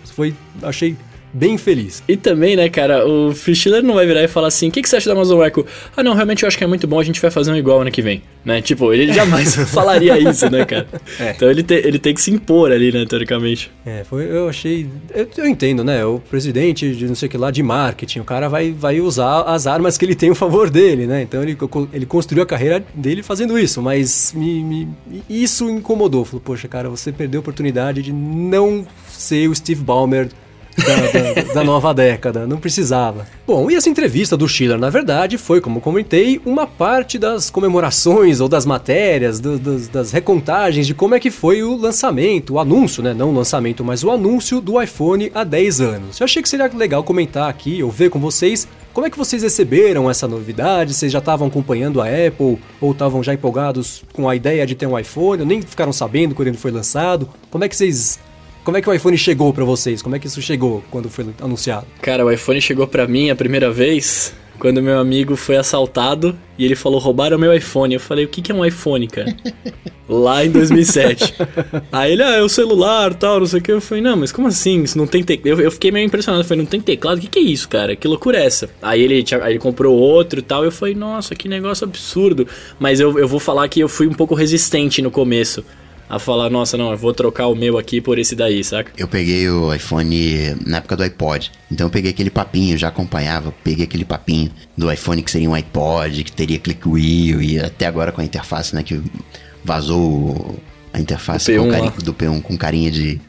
Isso foi, achei bem feliz. E também, né, cara, o Fischler não vai virar e falar assim: o que, que você acha da Amazon Echo? Ah, não, realmente eu acho que é muito bom, a gente vai fazer um igual ano que vem. Né? Tipo, ele jamais falaria isso, né, cara? É. Então ele, te- ele tem que se impor ali, né, teoricamente. É, foi, eu achei. Eu, eu entendo, né? O presidente de não sei o que lá de marketing, o cara vai, vai usar as armas que ele tem a favor dele, né? Então ele, ele construiu a carreira dele fazendo isso, mas me, me- isso incomodou. Falou, poxa, cara, você perdeu a oportunidade de não ser o Steve Ballmer. Da, da- da nova década, não precisava. Bom, e essa entrevista do Schiller, na verdade, foi, como comentei, uma parte das comemorações ou das matérias, do- das, das recontagens de como é que foi o lançamento, o anúncio, né? Não o lançamento, mas o anúncio do iPhone há 10 anos. Eu achei que seria legal comentar aqui, ou ver com vocês, como é que vocês receberam essa novidade? Vocês já estavam acompanhando a Apple ou estavam já empolgados com a ideia de ter um iPhone? Ou nem ficaram sabendo quando ele foi lançado? Como é que vocês como é que o iPhone chegou pra vocês? Como é que isso chegou quando foi anunciado? Cara, o iPhone chegou pra mim a primeira vez quando meu amigo foi assaltado e ele falou: roubaram meu iPhone. Eu falei: o que, que é um iPhone, cara? Lá em 2007. Aí ele, ah, é o celular tal, não sei o que. Eu falei: não, mas como assim? Isso não tem teclado. Eu, eu fiquei meio impressionado. Eu falei: não tem teclado? O que, que é isso, cara? Que loucura é essa? Aí ele, aí ele comprou outro e tal. Eu falei: nossa, que negócio absurdo. Mas eu, eu vou falar que eu fui um pouco resistente no começo. A falar, nossa, não, eu vou trocar o meu aqui por esse daí, saca? Eu peguei o iPhone na época do iPod. Então eu peguei aquele papinho, já acompanhava, peguei aquele papinho do iPhone que seria um iPod, que teria click wheel e até agora com a interface, né, que vazou a interface Do com P1 carinha, lá. do P1 com carinha de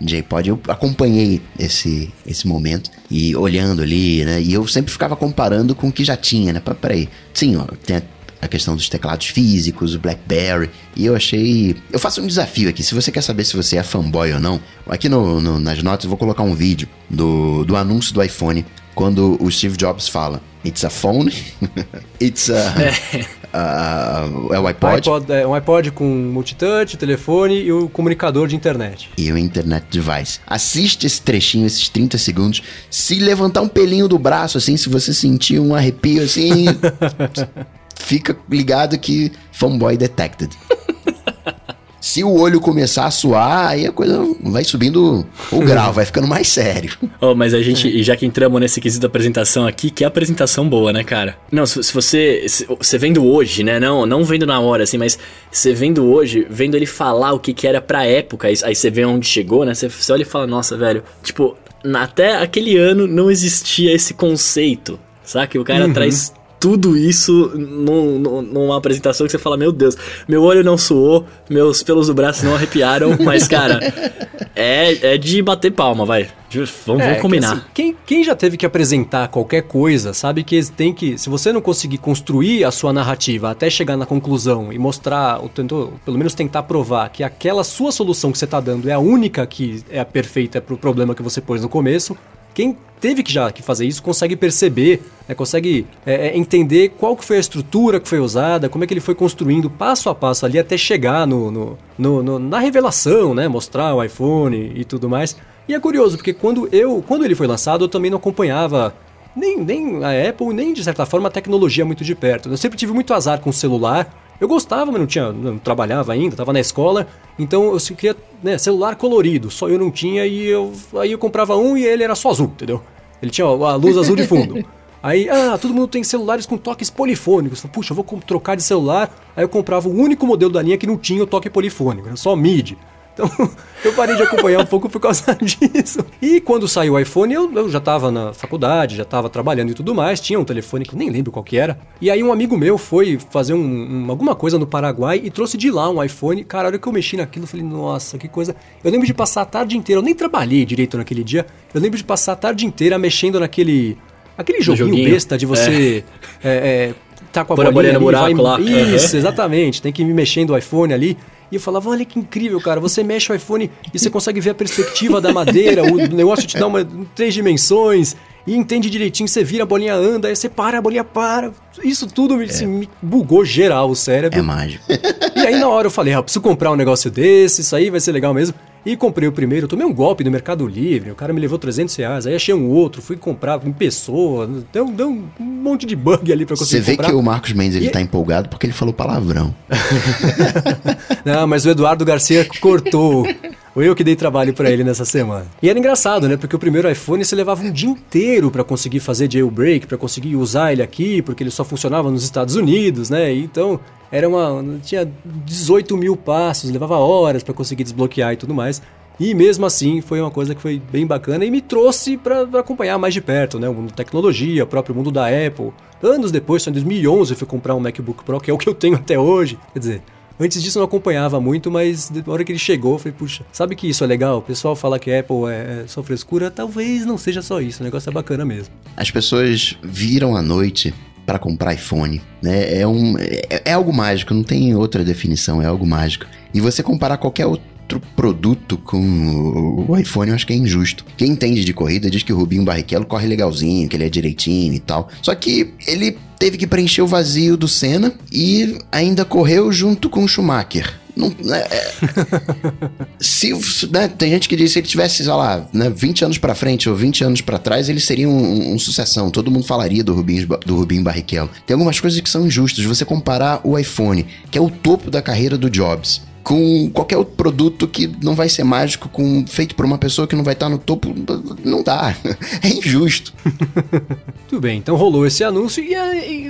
de iPod, eu acompanhei esse, esse momento e olhando ali, né? E eu sempre ficava comparando com o que já tinha, né? Peraí, sim, ó, tem a, questão dos teclados físicos, o BlackBerry, e eu achei. Eu faço um desafio aqui, se você quer saber se você é fanboy ou não, aqui no, no- nas notas eu vou colocar um vídeo do, do anúncio do iPhone quando o Steve Jobs fala: It's a phone, it's a. a- é o iPod. iPod, é um iPod com multitouch, telefone e o comunicador de internet. e o Internet Device. Assiste esse trechinho, esses 30 segundos. Se levantar um pelinho do braço, assim, se você sentir um arrepio, assim, fica ligado que fanboy detected. Se o olho começar a suar, aí a coisa vai subindo o grau, vai ficando mais sério. Oh, mas a gente, já que entramos nesse quesito da apresentação aqui, que apresentação boa, né, cara? Não, se, se você. Se, você vendo hoje, né? Não, não vendo na hora, assim, mas você vendo hoje, vendo ele falar o que, que era pra época, aí, aí você vê onde chegou, né? Você, você olha e fala, nossa, velho, tipo, até aquele ano não existia esse conceito. Sabe? O cara uhum. traz tudo isso num, numa apresentação que você fala, meu Deus, meu olho não suou, meus pelos do braço não arrepiaram, mas, cara, é, é de bater palma, vai. Vamos, é, vamos combinar. Que, assim, quem, quem já teve que apresentar qualquer coisa, sabe que tem que. Se você não conseguir construir a sua narrativa até chegar na conclusão e mostrar, ou tentou, pelo menos tentar provar que aquela sua solução que você está dando é a única que é a perfeita para o problema que você pôs no começo, quem teve que já que fazer isso consegue perceber, né, consegue é, é, entender qual que foi a estrutura que foi usada, como é que ele foi construindo passo a passo ali até chegar no, no, no, no na revelação, né, mostrar o iPhone e tudo mais. E é curioso porque quando eu, quando ele foi lançado, eu também não acompanhava nem, nem a Apple, nem de certa forma a tecnologia muito de perto. Eu sempre tive muito azar com o celular eu gostava, mas não tinha, não trabalhava ainda, estava na escola, então eu queria né, celular colorido, só eu não tinha e eu aí eu comprava um e ele era só azul, entendeu? Ele tinha a luz azul de fundo. Aí, ah, todo mundo tem celulares com toques polifônicos. Puxa, eu vou trocar de celular. Aí eu comprava o único modelo da linha que não tinha o toque polifônico, era só MIDI. Então eu parei de acompanhar um pouco por causa disso. E quando saiu o iPhone, eu, eu já estava na faculdade, já estava trabalhando e tudo mais. Tinha um telefone que nem lembro qual que era. E aí um amigo meu foi fazer um, um, alguma coisa no Paraguai e trouxe de lá um iPhone. Cara, a hora que eu mexi naquilo, eu falei, nossa, que coisa. Eu lembro de passar a tarde inteira, eu nem trabalhei direito naquele dia. Eu lembro de passar a tarde inteira mexendo naquele. Aquele joguinho, joguinho. besta de você. É. É, é, tá com a bolinha, bolinha no buraco vai... lá. Isso, uhum. exatamente. Tem que ir mexendo o iPhone ali. E eu falava, olha que incrível, cara. Você mexe o iPhone e você consegue ver a perspectiva da madeira, o negócio te dá uma, três dimensões e entende direitinho. Você vira, a bolinha anda, aí você para, a bolinha para. Isso tudo me, é. assim, me bugou geral o cérebro. É mágico. E aí na hora eu falei, ah, preciso comprar um negócio desse, isso aí vai ser legal mesmo. E comprei o primeiro, tomei um golpe no Mercado Livre, o cara me levou 300 reais, aí achei um outro, fui comprar em pessoa, deu, deu um monte de bug ali pra conseguir Você vê comprar. que o Marcos Mendes ele e... tá empolgado porque ele falou palavrão. Não, mas o Eduardo Garcia cortou foi eu que dei trabalho para ele nessa semana. E era engraçado, né? Porque o primeiro iPhone você levava um dia inteiro para conseguir fazer jailbreak, para conseguir usar ele aqui, porque ele só funcionava nos Estados Unidos, né? Então era uma. tinha 18 mil passos, levava horas para conseguir desbloquear e tudo mais. E mesmo assim foi uma coisa que foi bem bacana e me trouxe para acompanhar mais de perto, né? O mundo da tecnologia, o próprio mundo da Apple. Anos depois, só em 2011, eu fui comprar um MacBook Pro, que é o que eu tenho até hoje. Quer dizer, Antes disso eu não acompanhava muito, mas na hora que ele chegou, eu falei, puxa, sabe que isso é legal? O pessoal fala que Apple é, é só frescura, talvez não seja só isso, o negócio é bacana mesmo. As pessoas viram à noite para comprar iPhone, né? É, um, é, é, algo mágico, não tem outra definição, é algo mágico. E você comparar qualquer outro produto com o iPhone, eu acho que é injusto. Quem entende de corrida diz que o Rubinho Barrichello corre legalzinho, que ele é direitinho e tal. Só que ele teve que preencher o vazio do Senna e ainda correu junto com o Schumacher. Não, né, é, se, né, tem gente que diz que se ele tivesse, sei lá, né, 20 anos para frente ou 20 anos para trás, ele seria um, um, sucessão. Todo mundo falaria do Rubinho, do Rubinho Barrichello. Tem algumas coisas que são injustas. Você comparar o iPhone, que é o topo da carreira do Jobs, com qualquer outro produto que não vai ser mágico, com feito por uma pessoa que não vai estar no topo, não dá. É injusto. Tudo bem, então rolou esse anúncio e,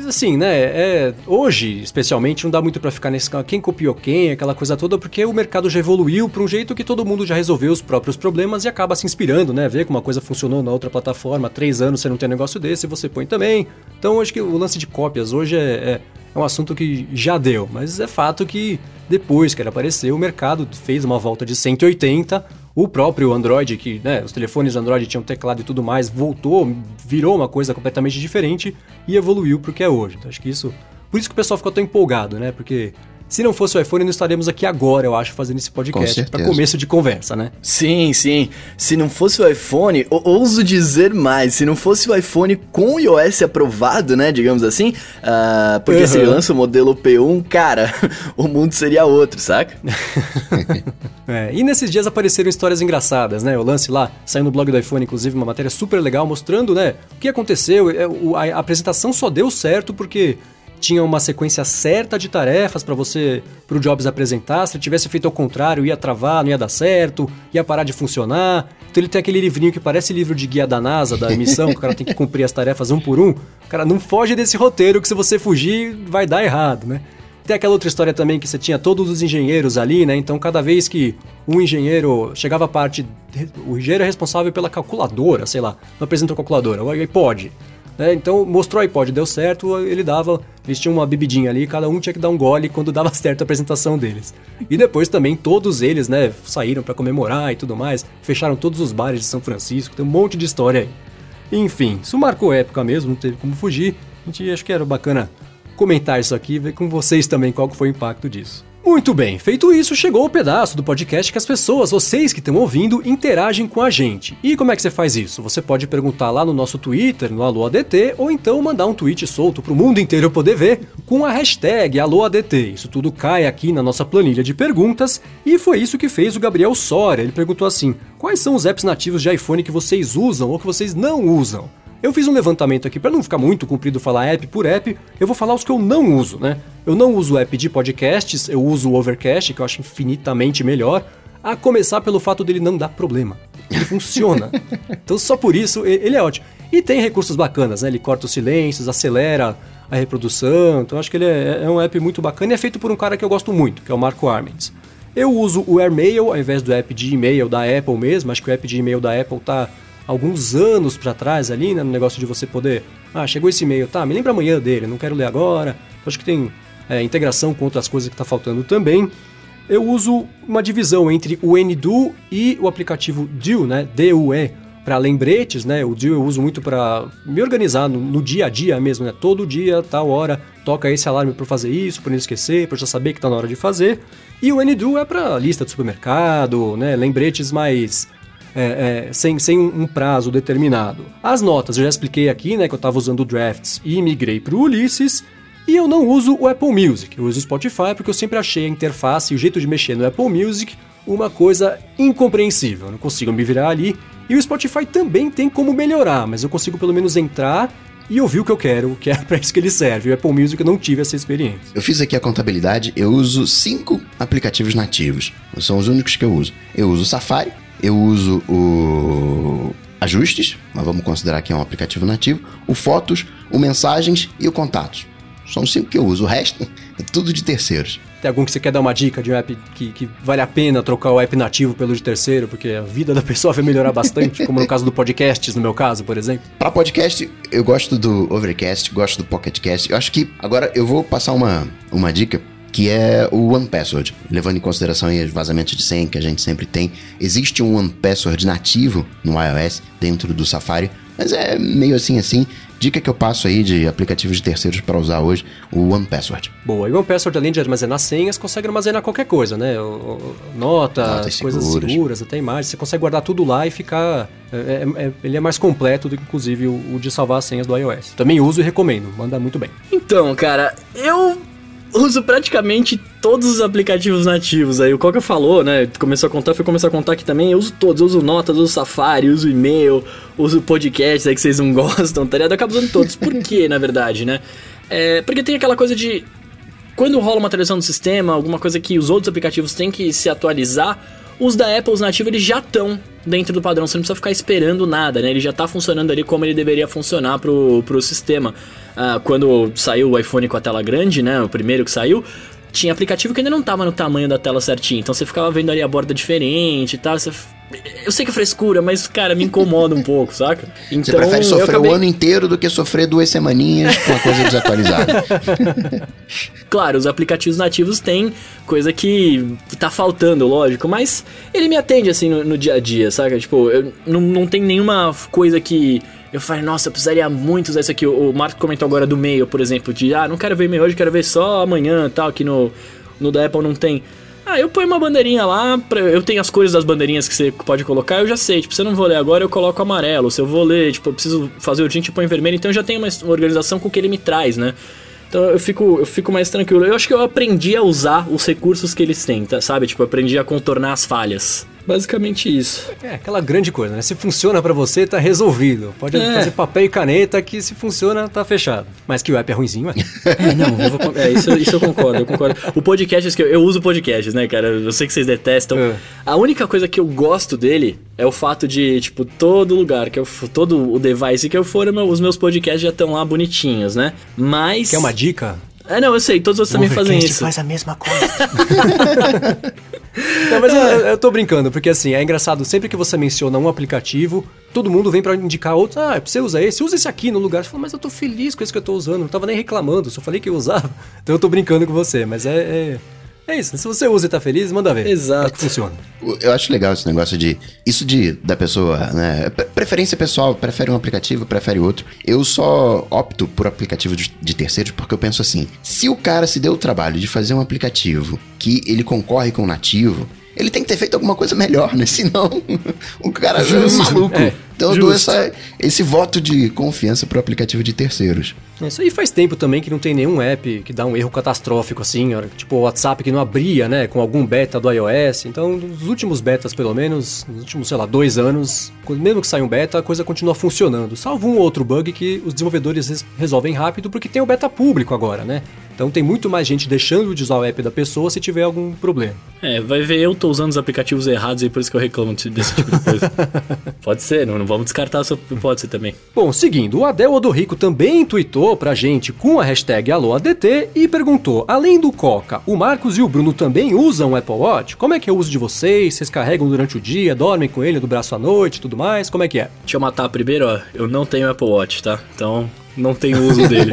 assim, né, é, hoje, especialmente, não dá muito para ficar nesse quem copiou quem, aquela coisa toda, porque o mercado já evoluiu para um jeito que todo mundo já resolveu os próprios problemas e acaba se inspirando, né, ver como uma coisa funcionou na outra plataforma, há três anos você não tem um negócio desse, você põe também. Então, acho que o lance de cópias hoje é, é é um assunto que já deu, mas é fato que depois que ele apareceu, o mercado fez uma volta de 180. O próprio Android, que né, os telefones Android tinham teclado e tudo mais, voltou, virou uma coisa completamente diferente e evoluiu para o que é hoje. Então, acho que isso. Por isso que o pessoal ficou tão empolgado, né? Porque se não fosse o iPhone, não estaríamos aqui agora, eu acho, fazendo esse podcast para começo de conversa, né? Sim, sim. Se não fosse o iPhone, ouso dizer mais, se não fosse o iPhone com o iOS aprovado, né, digamos assim, uh, porque uhum. se ele lança o modelo P1, cara, o mundo seria outro, saca? é, e nesses dias apareceram histórias engraçadas, né? O lance lá, saiu no blog do iPhone, inclusive, uma matéria super legal mostrando, né, o que aconteceu. É, a apresentação só deu certo porque tinha uma sequência certa de tarefas para você, pro Jobs apresentar. Se ele tivesse feito ao contrário, ia travar, não ia dar certo, ia parar de funcionar. Então ele tem aquele livrinho que parece livro de guia da NASA, da missão, que o cara tem que cumprir as tarefas um por um. Cara, não foge desse roteiro que se você fugir vai dar errado, né? Tem aquela outra história também que você tinha todos os engenheiros ali, né? Então cada vez que um engenheiro chegava a parte. O engenheiro é responsável pela calculadora, sei lá, não apresentou calculadora, o iPod. Né? Então mostrou o iPod, deu certo, ele dava. Eles tinham uma bebidinha ali, cada um tinha que dar um gole quando dava certo a apresentação deles. E depois também todos eles, né, saíram para comemorar e tudo mais, fecharam todos os bares de São Francisco, tem um monte de história aí. Enfim, isso marcou época mesmo, não teve como fugir. A gente acho que era bacana comentar isso aqui ver com vocês também qual foi o impacto disso. Muito bem, feito isso, chegou o pedaço do podcast que as pessoas, vocês que estão ouvindo, interagem com a gente. E como é que você faz isso? Você pode perguntar lá no nosso Twitter, no AloADT, ou então mandar um tweet solto para o mundo inteiro poder ver com a hashtag AloADT. Isso tudo cai aqui na nossa planilha de perguntas e foi isso que fez o Gabriel Soria. Ele perguntou assim: quais são os apps nativos de iPhone que vocês usam ou que vocês não usam? Eu fiz um levantamento aqui para não ficar muito comprido falar app por app, eu vou falar os que eu não uso, né? Eu não uso o app de podcasts, eu uso o Overcast, que eu acho infinitamente melhor, a começar pelo fato dele não dar problema. Ele funciona. então só por isso ele é ótimo. E tem recursos bacanas, né? Ele corta os silêncios, acelera a reprodução, então acho que ele é, é um app muito bacana e é feito por um cara que eu gosto muito, que é o Marco Armends. Eu uso o AirMail ao invés do app de e-mail da Apple mesmo, acho que o app de e-mail da Apple tá alguns anos para trás ali, né, no negócio de você poder, ah, chegou esse e-mail, tá, me lembra amanhã dele, não quero ler agora. Acho que tem é, integração com outras coisas que está faltando também. Eu uso uma divisão entre o NDO e o aplicativo DUE, né, D-U-E, para lembretes, né? O DUE eu uso muito para me organizar no, no, dia a dia mesmo, né? Todo dia, tal hora, toca esse alarme para fazer isso, para não esquecer, para já saber que está na hora de fazer. E o NDO é para lista de supermercado, né? Lembretes mais é, é, sem, sem um prazo determinado. As notas, eu já expliquei aqui, né, que eu estava usando o Drafts e migrei para o Ulysses. E eu não uso o Apple Music, eu uso o Spotify porque eu sempre achei a interface e o jeito de mexer no Apple Music uma coisa incompreensível. Eu não consigo me virar ali. E o Spotify também tem como melhorar, mas eu consigo pelo menos entrar e ouvir o que eu quero, que é para isso que ele serve. O Apple Music eu não tive essa experiência. Eu fiz aqui a contabilidade, eu uso cinco aplicativos nativos. São os únicos que eu uso. Eu uso o Safari, eu uso o Ajustes, mas vamos considerar que é um aplicativo nativo, o Fotos, o Mensagens e o Contatos. São cinco que eu uso, o resto é tudo de terceiros. Tem algum que você quer dar uma dica de um app que, que vale a pena trocar o app nativo pelo de terceiro, porque a vida da pessoa vai melhorar bastante, como no caso do podcasts, no meu caso, por exemplo? Para podcast, eu gosto do Overcast, gosto do Pocketcast. Eu acho que agora eu vou passar uma, uma dica que é o One Password. Levando em consideração os vazamentos de senha que a gente sempre tem, existe um One Password nativo no iOS dentro do Safari, mas é meio assim assim. Dica que eu passo aí de aplicativos de terceiros para usar hoje, o One Password. Boa, e o One Password, além de armazenar senhas, consegue armazenar qualquer coisa, né? Notas, coisas seguras. seguras, até imagens. Você consegue guardar tudo lá e ficar. É, é, é, ele é mais completo do que, inclusive, o, o de salvar as senhas do iOS. Também uso e recomendo, manda muito bem. Então, cara, eu uso praticamente todos os aplicativos nativos. Aí o Coca falou, né? Começou a contar, foi começar a contar aqui também. Eu uso todos, eu uso Notas, uso Safari, uso e-mail, uso podcast aí que vocês não gostam, tá ligado? Eu acabo usando todos. Por quê, na verdade, né? É, porque tem aquela coisa de. Quando rola uma atualização do sistema, alguma coisa que os outros aplicativos têm que se atualizar, os da Apple, os nativos, eles já estão dentro do padrão. Você não precisa ficar esperando nada, né? Ele já está funcionando ali como ele deveria funcionar pro, pro sistema. Ah, quando saiu o iPhone com a tela grande, né? O primeiro que saiu, tinha aplicativo que ainda não tava no tamanho da tela certinho. Então você ficava vendo ali a borda diferente e tal. Você... Eu sei que é frescura, mas, cara, me incomoda um pouco, saca? Então, você prefere sofrer acabei... o ano inteiro do que sofrer duas semaninhas com a coisa desatualizada. claro, os aplicativos nativos têm coisa que tá faltando, lógico, mas ele me atende, assim, no, no dia a dia, saca? Tipo, eu, não, não tem nenhuma coisa que eu falei, nossa, eu precisaria muito usar isso aqui. O Marco comentou agora do e-mail, por exemplo, de ah, não quero ver e-mail hoje, quero ver só amanhã tal, que no, no da Apple não tem. Ah, eu ponho uma bandeirinha lá, pra, eu tenho as cores das bandeirinhas que você pode colocar, eu já sei. Tipo, se eu não vou ler agora, eu coloco amarelo. Se eu vou ler, tipo, eu preciso fazer urgente, eu ponho vermelho. Então eu já tenho uma, organização com o que ele me traz, né? Então eu fico, eu fico mais tranquilo. Eu acho que eu aprendi a usar os recursos que eles têm, tá, sabe? Tipo, eu aprendi a contornar as falhas Basicamente isso. É aquela grande coisa, né? Se funciona para você, tá resolvido. Pode É. fazer papel e caneta que se funciona, tá fechado. Mas que o app é ruimzinho, é. É, não, eu vou, é, isso, isso eu concordo, eu concordo. O podcast, que eu, eu uso podcasts, né, cara? Eu sei que vocês detestam. É. A única coisa que eu gosto dele é o fato de, tipo, todo lugar, que eu, todo o device que eu for, os meus podcasts já estão lá bonitinhos, né? Mas. Quer uma dica? É, não, eu sei, todos vocês também fazem isso. faz a mesma coisa. Não, mas eu, eu tô brincando, porque assim, é engraçado, sempre que você menciona um aplicativo, todo mundo vem pra indicar outro. Ah, você usa esse, usa esse aqui no lugar. Você fala, mas eu tô feliz com esse que eu tô usando, não tava nem reclamando, só falei que eu usava. Então eu tô brincando com você, mas é. É, é isso, se você usa e tá feliz, manda ver. Exato. É que funciona. Eu acho legal esse negócio de. Isso de da pessoa, né? pre- Preferência pessoal, prefere um aplicativo, prefere outro. Eu só opto por aplicativo de, de terceiros porque eu penso assim: se o cara se deu o trabalho de fazer um aplicativo que ele concorre com o nativo. Ele tem que ter feito alguma coisa melhor, né? Senão o cara é maluco. É, então eu dou justo. essa, esse voto de confiança pro aplicativo de terceiros. Isso aí faz tempo também que não tem nenhum app que dá um erro catastrófico assim, ó, tipo o WhatsApp que não abria, né, com algum beta do iOS. Então, nos últimos betas, pelo menos, nos últimos, sei lá, dois anos, quando- mesmo que saia um beta, a coisa continua funcionando. Salvo um ou outro bug que os desenvolvedores res- resolvem rápido porque tem o beta público agora, né? Então tem muito mais gente deixando de usar o app da pessoa se tiver algum problema. É, vai ver, eu tô usando os aplicativos errados e por isso que eu reclamo desse tipo de coisa. Pode ser, não, não vamos descartar a sua hipótese também. Bom, seguindo, o Adel Odorrico também tweetou pra gente com a hashtag AlôADT e perguntou: além do Coca, o Marcos e o Bruno também usam o Apple Watch? Como é que é o uso de vocês? Vocês carregam durante o dia, dormem com ele do braço à noite e tudo mais? Como é que é? Deixa eu matar primeiro, ó. Eu não tenho Apple Watch, tá? Então, não tenho uso dele.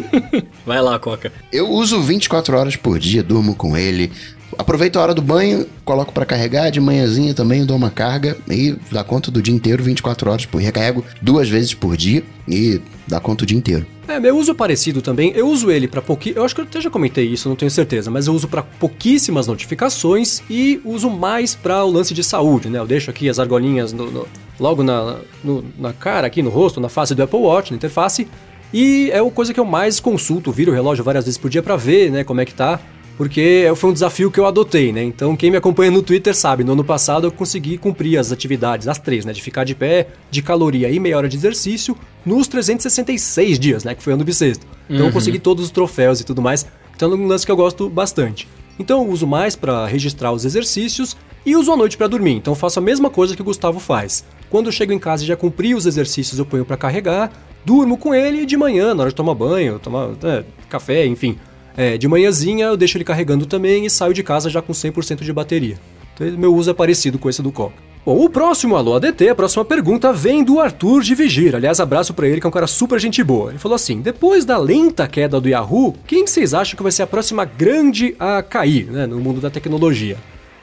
Vai lá, Coca. Eu uso 24 horas por dia, durmo com ele. Aproveito a hora do banho, coloco pra carregar, de manhãzinha também dou uma carga e dá conta do dia inteiro, 24 horas por. Recarrego duas vezes por dia e dá conta o dia inteiro. É, meu uso parecido também. Eu uso ele pra pouquíssimo. Eu acho que eu até já comentei isso, não tenho certeza, mas eu uso pra pouquíssimas notificações e uso mais pra o lance de saúde, né? Eu deixo aqui as argolinhas no- no- logo na, no- na cara, aqui no rosto, na face do Apple Watch, na interface. E é a coisa que eu mais consulto, viro o relógio várias vezes por dia pra ver, né, como é que tá. Porque foi um desafio que eu adotei, né? Então, quem me acompanha no Twitter sabe, no ano passado eu consegui cumprir as atividades, as três, né? De ficar de pé, de caloria e meia hora de exercício nos 366 dias, né? Que foi ano bissexto. Então, eu consegui todos os troféus e tudo mais. Então, é um lance que eu gosto bastante. Então, eu uso mais para registrar os exercícios e uso à noite para dormir. Então, eu faço a mesma coisa que o Gustavo faz. Quando eu chego em casa e já cumpri os exercícios, eu ponho para carregar, durmo com ele e de manhã, na hora de tomar banho, tomar é, café, enfim. É, de manhãzinha eu deixo ele carregando também e saio de casa já com 100% de bateria. Então, meu uso é parecido com esse do Coca. Bom, o próximo Alô ADT, a próxima pergunta vem do Arthur de Vigir. Aliás, abraço pra ele, que é um cara super gente boa. Ele falou assim: depois da lenta queda do Yahoo, quem vocês acham que vai ser a próxima grande a cair né, no mundo da tecnologia?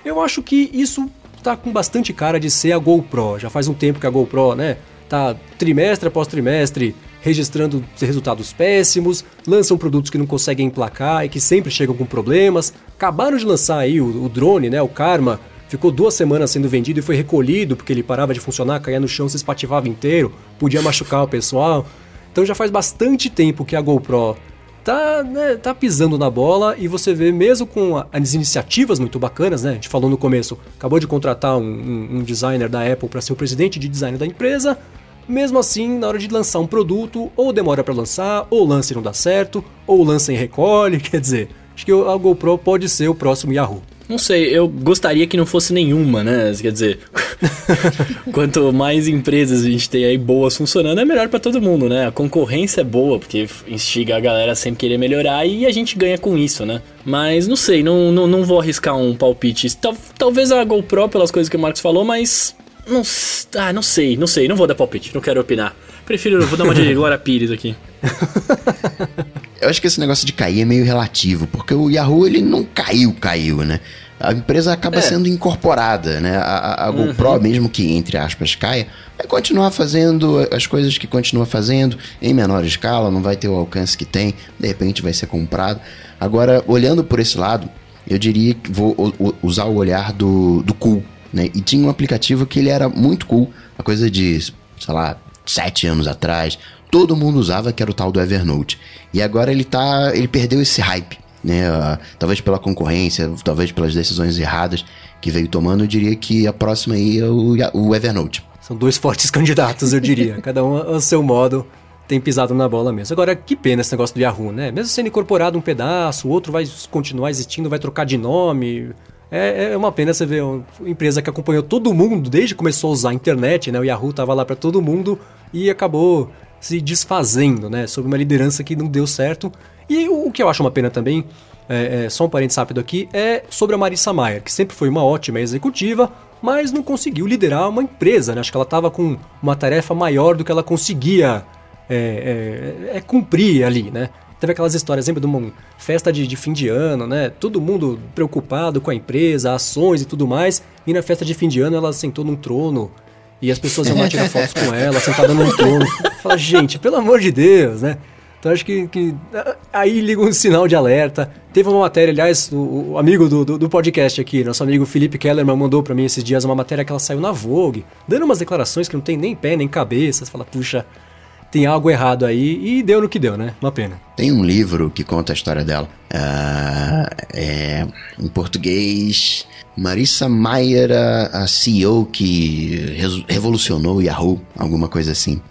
Eu acho que isso tá com bastante cara de ser a GoPro. Já faz um tempo que a GoPro, né, tá trimestre após trimestre registrando resultados péssimos, lançam produtos que não conseguem emplacar e que sempre chegam com problemas. Acabaram de lançar aí o, o drone, né, o Karma, ficou duas semanas sendo vendido e foi recolhido porque ele parava de funcionar, caía no chão, se espativava inteiro, podia machucar o pessoal. Então já faz bastante tempo que a GoPro tá, né, tá pisando na bola e você vê mesmo com as iniciativas muito bacanas, né? A gente falou no começo, acabou de contratar um, um- um designer da Apple para ser o presidente de design da empresa. Mesmo assim, na hora de lançar um produto, ou demora para lançar, ou lança e não dá certo, ou lança e recolhe, quer dizer, acho que a GoPro pode ser o próximo Yahoo. Não sei, eu gostaria que não fosse nenhuma, né? Quer dizer, quanto mais empresas a gente tem aí boas funcionando, é melhor pra todo mundo, né? A concorrência é boa, porque instiga a galera a sempre querer melhorar e a gente ganha com isso, né? Mas não sei, não, não, não vou arriscar um palpite. Tal- talvez a GoPro pelas coisas que o Marcos falou, mas. Não, ah, não sei, não sei, não vou dar palpite, não quero opinar. Prefiro, vou dar uma de Glória Pires aqui. Eu acho que esse negócio de cair é meio relativo, porque o Yahoo ele não caiu, caiu, né? A empresa acaba É. sendo incorporada, né? A, a- a GoPro, mesmo que entre aspas caia, vai continuar fazendo as coisas que continua fazendo em menor escala, não vai ter o alcance que tem, de repente vai ser comprado. Agora, olhando por esse lado, eu diria que vou usar o olhar do, do cool, né? E tinha um aplicativo que ele era muito cool, a coisa de, sei lá, sete anos atrás, todo mundo usava, que era o tal do Evernote. E agora ele tá. ele perdeu esse hype. né? Uh, talvez pela concorrência, talvez pelas decisões erradas que veio tomando, eu diria que a próxima aí é o, o Evernote. São dois fortes candidatos, eu diria. Cada um ao seu modo tem pisado na bola mesmo. Agora, que pena esse negócio do Yahoo, né? Mesmo sendo incorporado um pedaço, o outro vai continuar existindo, vai trocar de nome. É, é uma pena você ver uma empresa que acompanhou todo mundo desde que começou a usar a internet, né? O Yahoo tava lá para todo mundo e acabou se desfazendo, né? Sob uma liderança que não deu certo. E o, que eu acho uma pena também, é, é, só um parênteses rápido aqui, é sobre a Marissa Mayer, que sempre foi uma ótima executiva, mas não conseguiu liderar uma empresa, né? Acho que ela estava com uma tarefa maior do que ela conseguia é, é, é cumprir ali, né? Teve aquelas histórias, lembra de uma festa de, de, fim de ano, né? Todo mundo preocupado com a empresa, ações e tudo mais. E na festa de fim de ano ela sentou num trono e as pessoas iam lá tirar fotos com ela, sentada num trono. Fala, gente, pelo amor de Deus, né? Então acho que, que, aí liga um sinal de alerta. Teve uma matéria, aliás, o, o amigo do, do, do, podcast aqui, nosso amigo Felipe Kellerman, mandou para mim esses dias uma matéria que ela saiu na Vogue, dando umas declarações que não tem nem pé nem cabeça. Você fala, puxa, tem algo errado aí e deu no que deu, né? Uma pena. Tem um livro que conta a história dela. Uh, é, em português, Marissa Mayer, a, CEO que revolucionou o Yahoo, alguma coisa assim.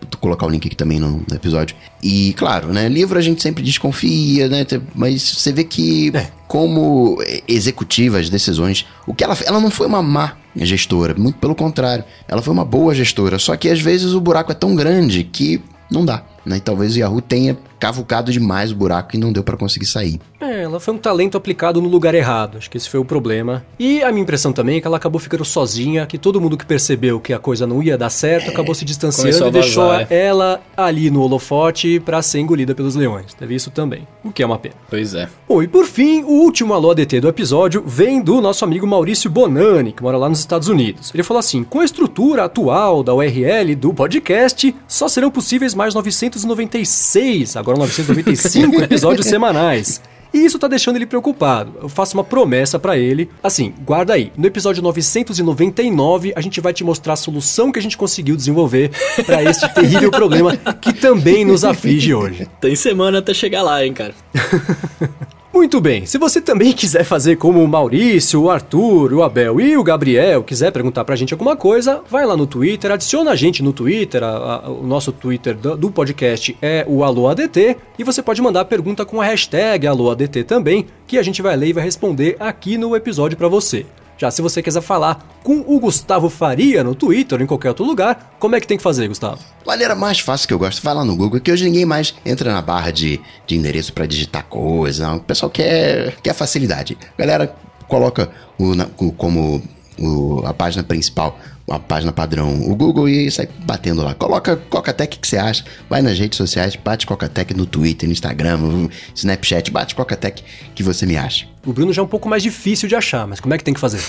Vou colocar o link aqui também no, no, episódio. E, claro, né? Livro a gente sempre desconfia, né? Mas você vê que, é. como executiva, as decisões. O que ela Ela não foi uma má gestora, muito pelo contrário. Ela foi uma boa gestora. Só que às vezes o buraco é tão grande que não dá. Né? E talvez o Yahoo tenha cavucado demais o buraco e não deu para conseguir sair. É, ela foi um talento aplicado no lugar errado, acho que esse foi o problema. E a minha impressão também é que ela acabou ficando sozinha, que todo mundo que percebeu que a coisa não ia dar certo é, acabou se distanciando e deixou é. ela ali no holofote para ser engolida pelos leões. Teve isso também, o que é uma pena. Pois é. Bom, e por fim, o último alô ADT do episódio vem do nosso amigo Maurício Bonani, que mora lá nos Estados Unidos. Ele falou assim: com a estrutura atual da URL do podcast, só serão possíveis mais 996, agora 995 episódios semanais. E isso tá deixando ele preocupado. Eu faço uma promessa para ele. Assim, guarda aí. No episódio 999, a gente vai te mostrar a solução que a gente conseguiu desenvolver para este terrível problema que também nos aflige hoje. Tem semana até chegar lá, hein, cara. Muito bem, se você também quiser fazer como o Maurício, o Arthur, o Abel e o Gabriel, quiser perguntar pra gente alguma coisa, vai lá no Twitter, adiciona a gente no Twitter, a, a, o nosso Twitter do, do, podcast é o AlôADT, e você pode mandar pergunta com a hashtag AlôADT também, que a gente vai ler e vai responder aqui no episódio para você. Já se você quiser falar com o Gustavo Faria no Twitter ou em qualquer outro lugar, como é que tem que fazer, Gustavo? Maneira mais fácil que eu gosto, vai lá no Google, que hoje ninguém mais entra na barra de, de endereço para digitar coisa. O pessoal quer, quer facilidade. Galera, coloca o, como o, a página principal uma página padrão, o Google, e sai batendo lá. Coloca Coca-Tech que você acha, vai nas redes sociais, bate Coca-Tech no Twitter, no Instagram, no Snapchat, bate Coca-Tech que você me acha. O Bruno já é um pouco mais difícil de achar, mas como é que tem que fazer?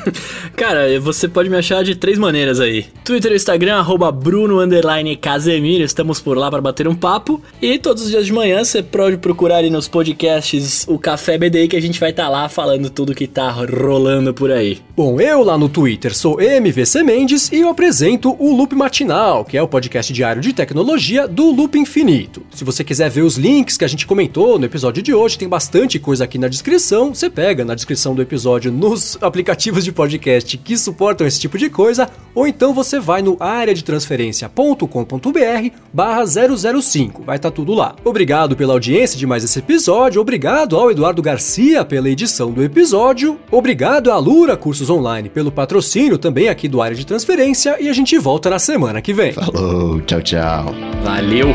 Cara, você pode me achar de três maneiras aí. Twitter e Instagram, arroba Bruno Casemiro, estamos por lá para bater um papo. E todos os dias de manhã você pode procurar aí nos podcasts o Café BDI que a gente vai estar tá lá falando tudo que tá rolando por aí. Bom, eu lá no Twitter sou MVC Mendes e eu apresento o Loop Matinal, que é o podcast diário de tecnologia do Loop Infinito. Se você quiser ver os links que a gente comentou no episódio de hoje, tem bastante coisa aqui na descrição você pega na descrição do episódio nos aplicativos de podcast que suportam esse tipo de coisa, ou então você vai no areadetransferencia.com.br barra 005, vai estar tá tudo lá. Obrigado pela audiência de mais esse episódio, obrigado ao Eduardo Garcia pela edição do episódio, obrigado à Lura Cursos Online pelo patrocínio também aqui do Área de Transferência e a gente volta na semana que vem. Falou, tchau, tchau. Valeu!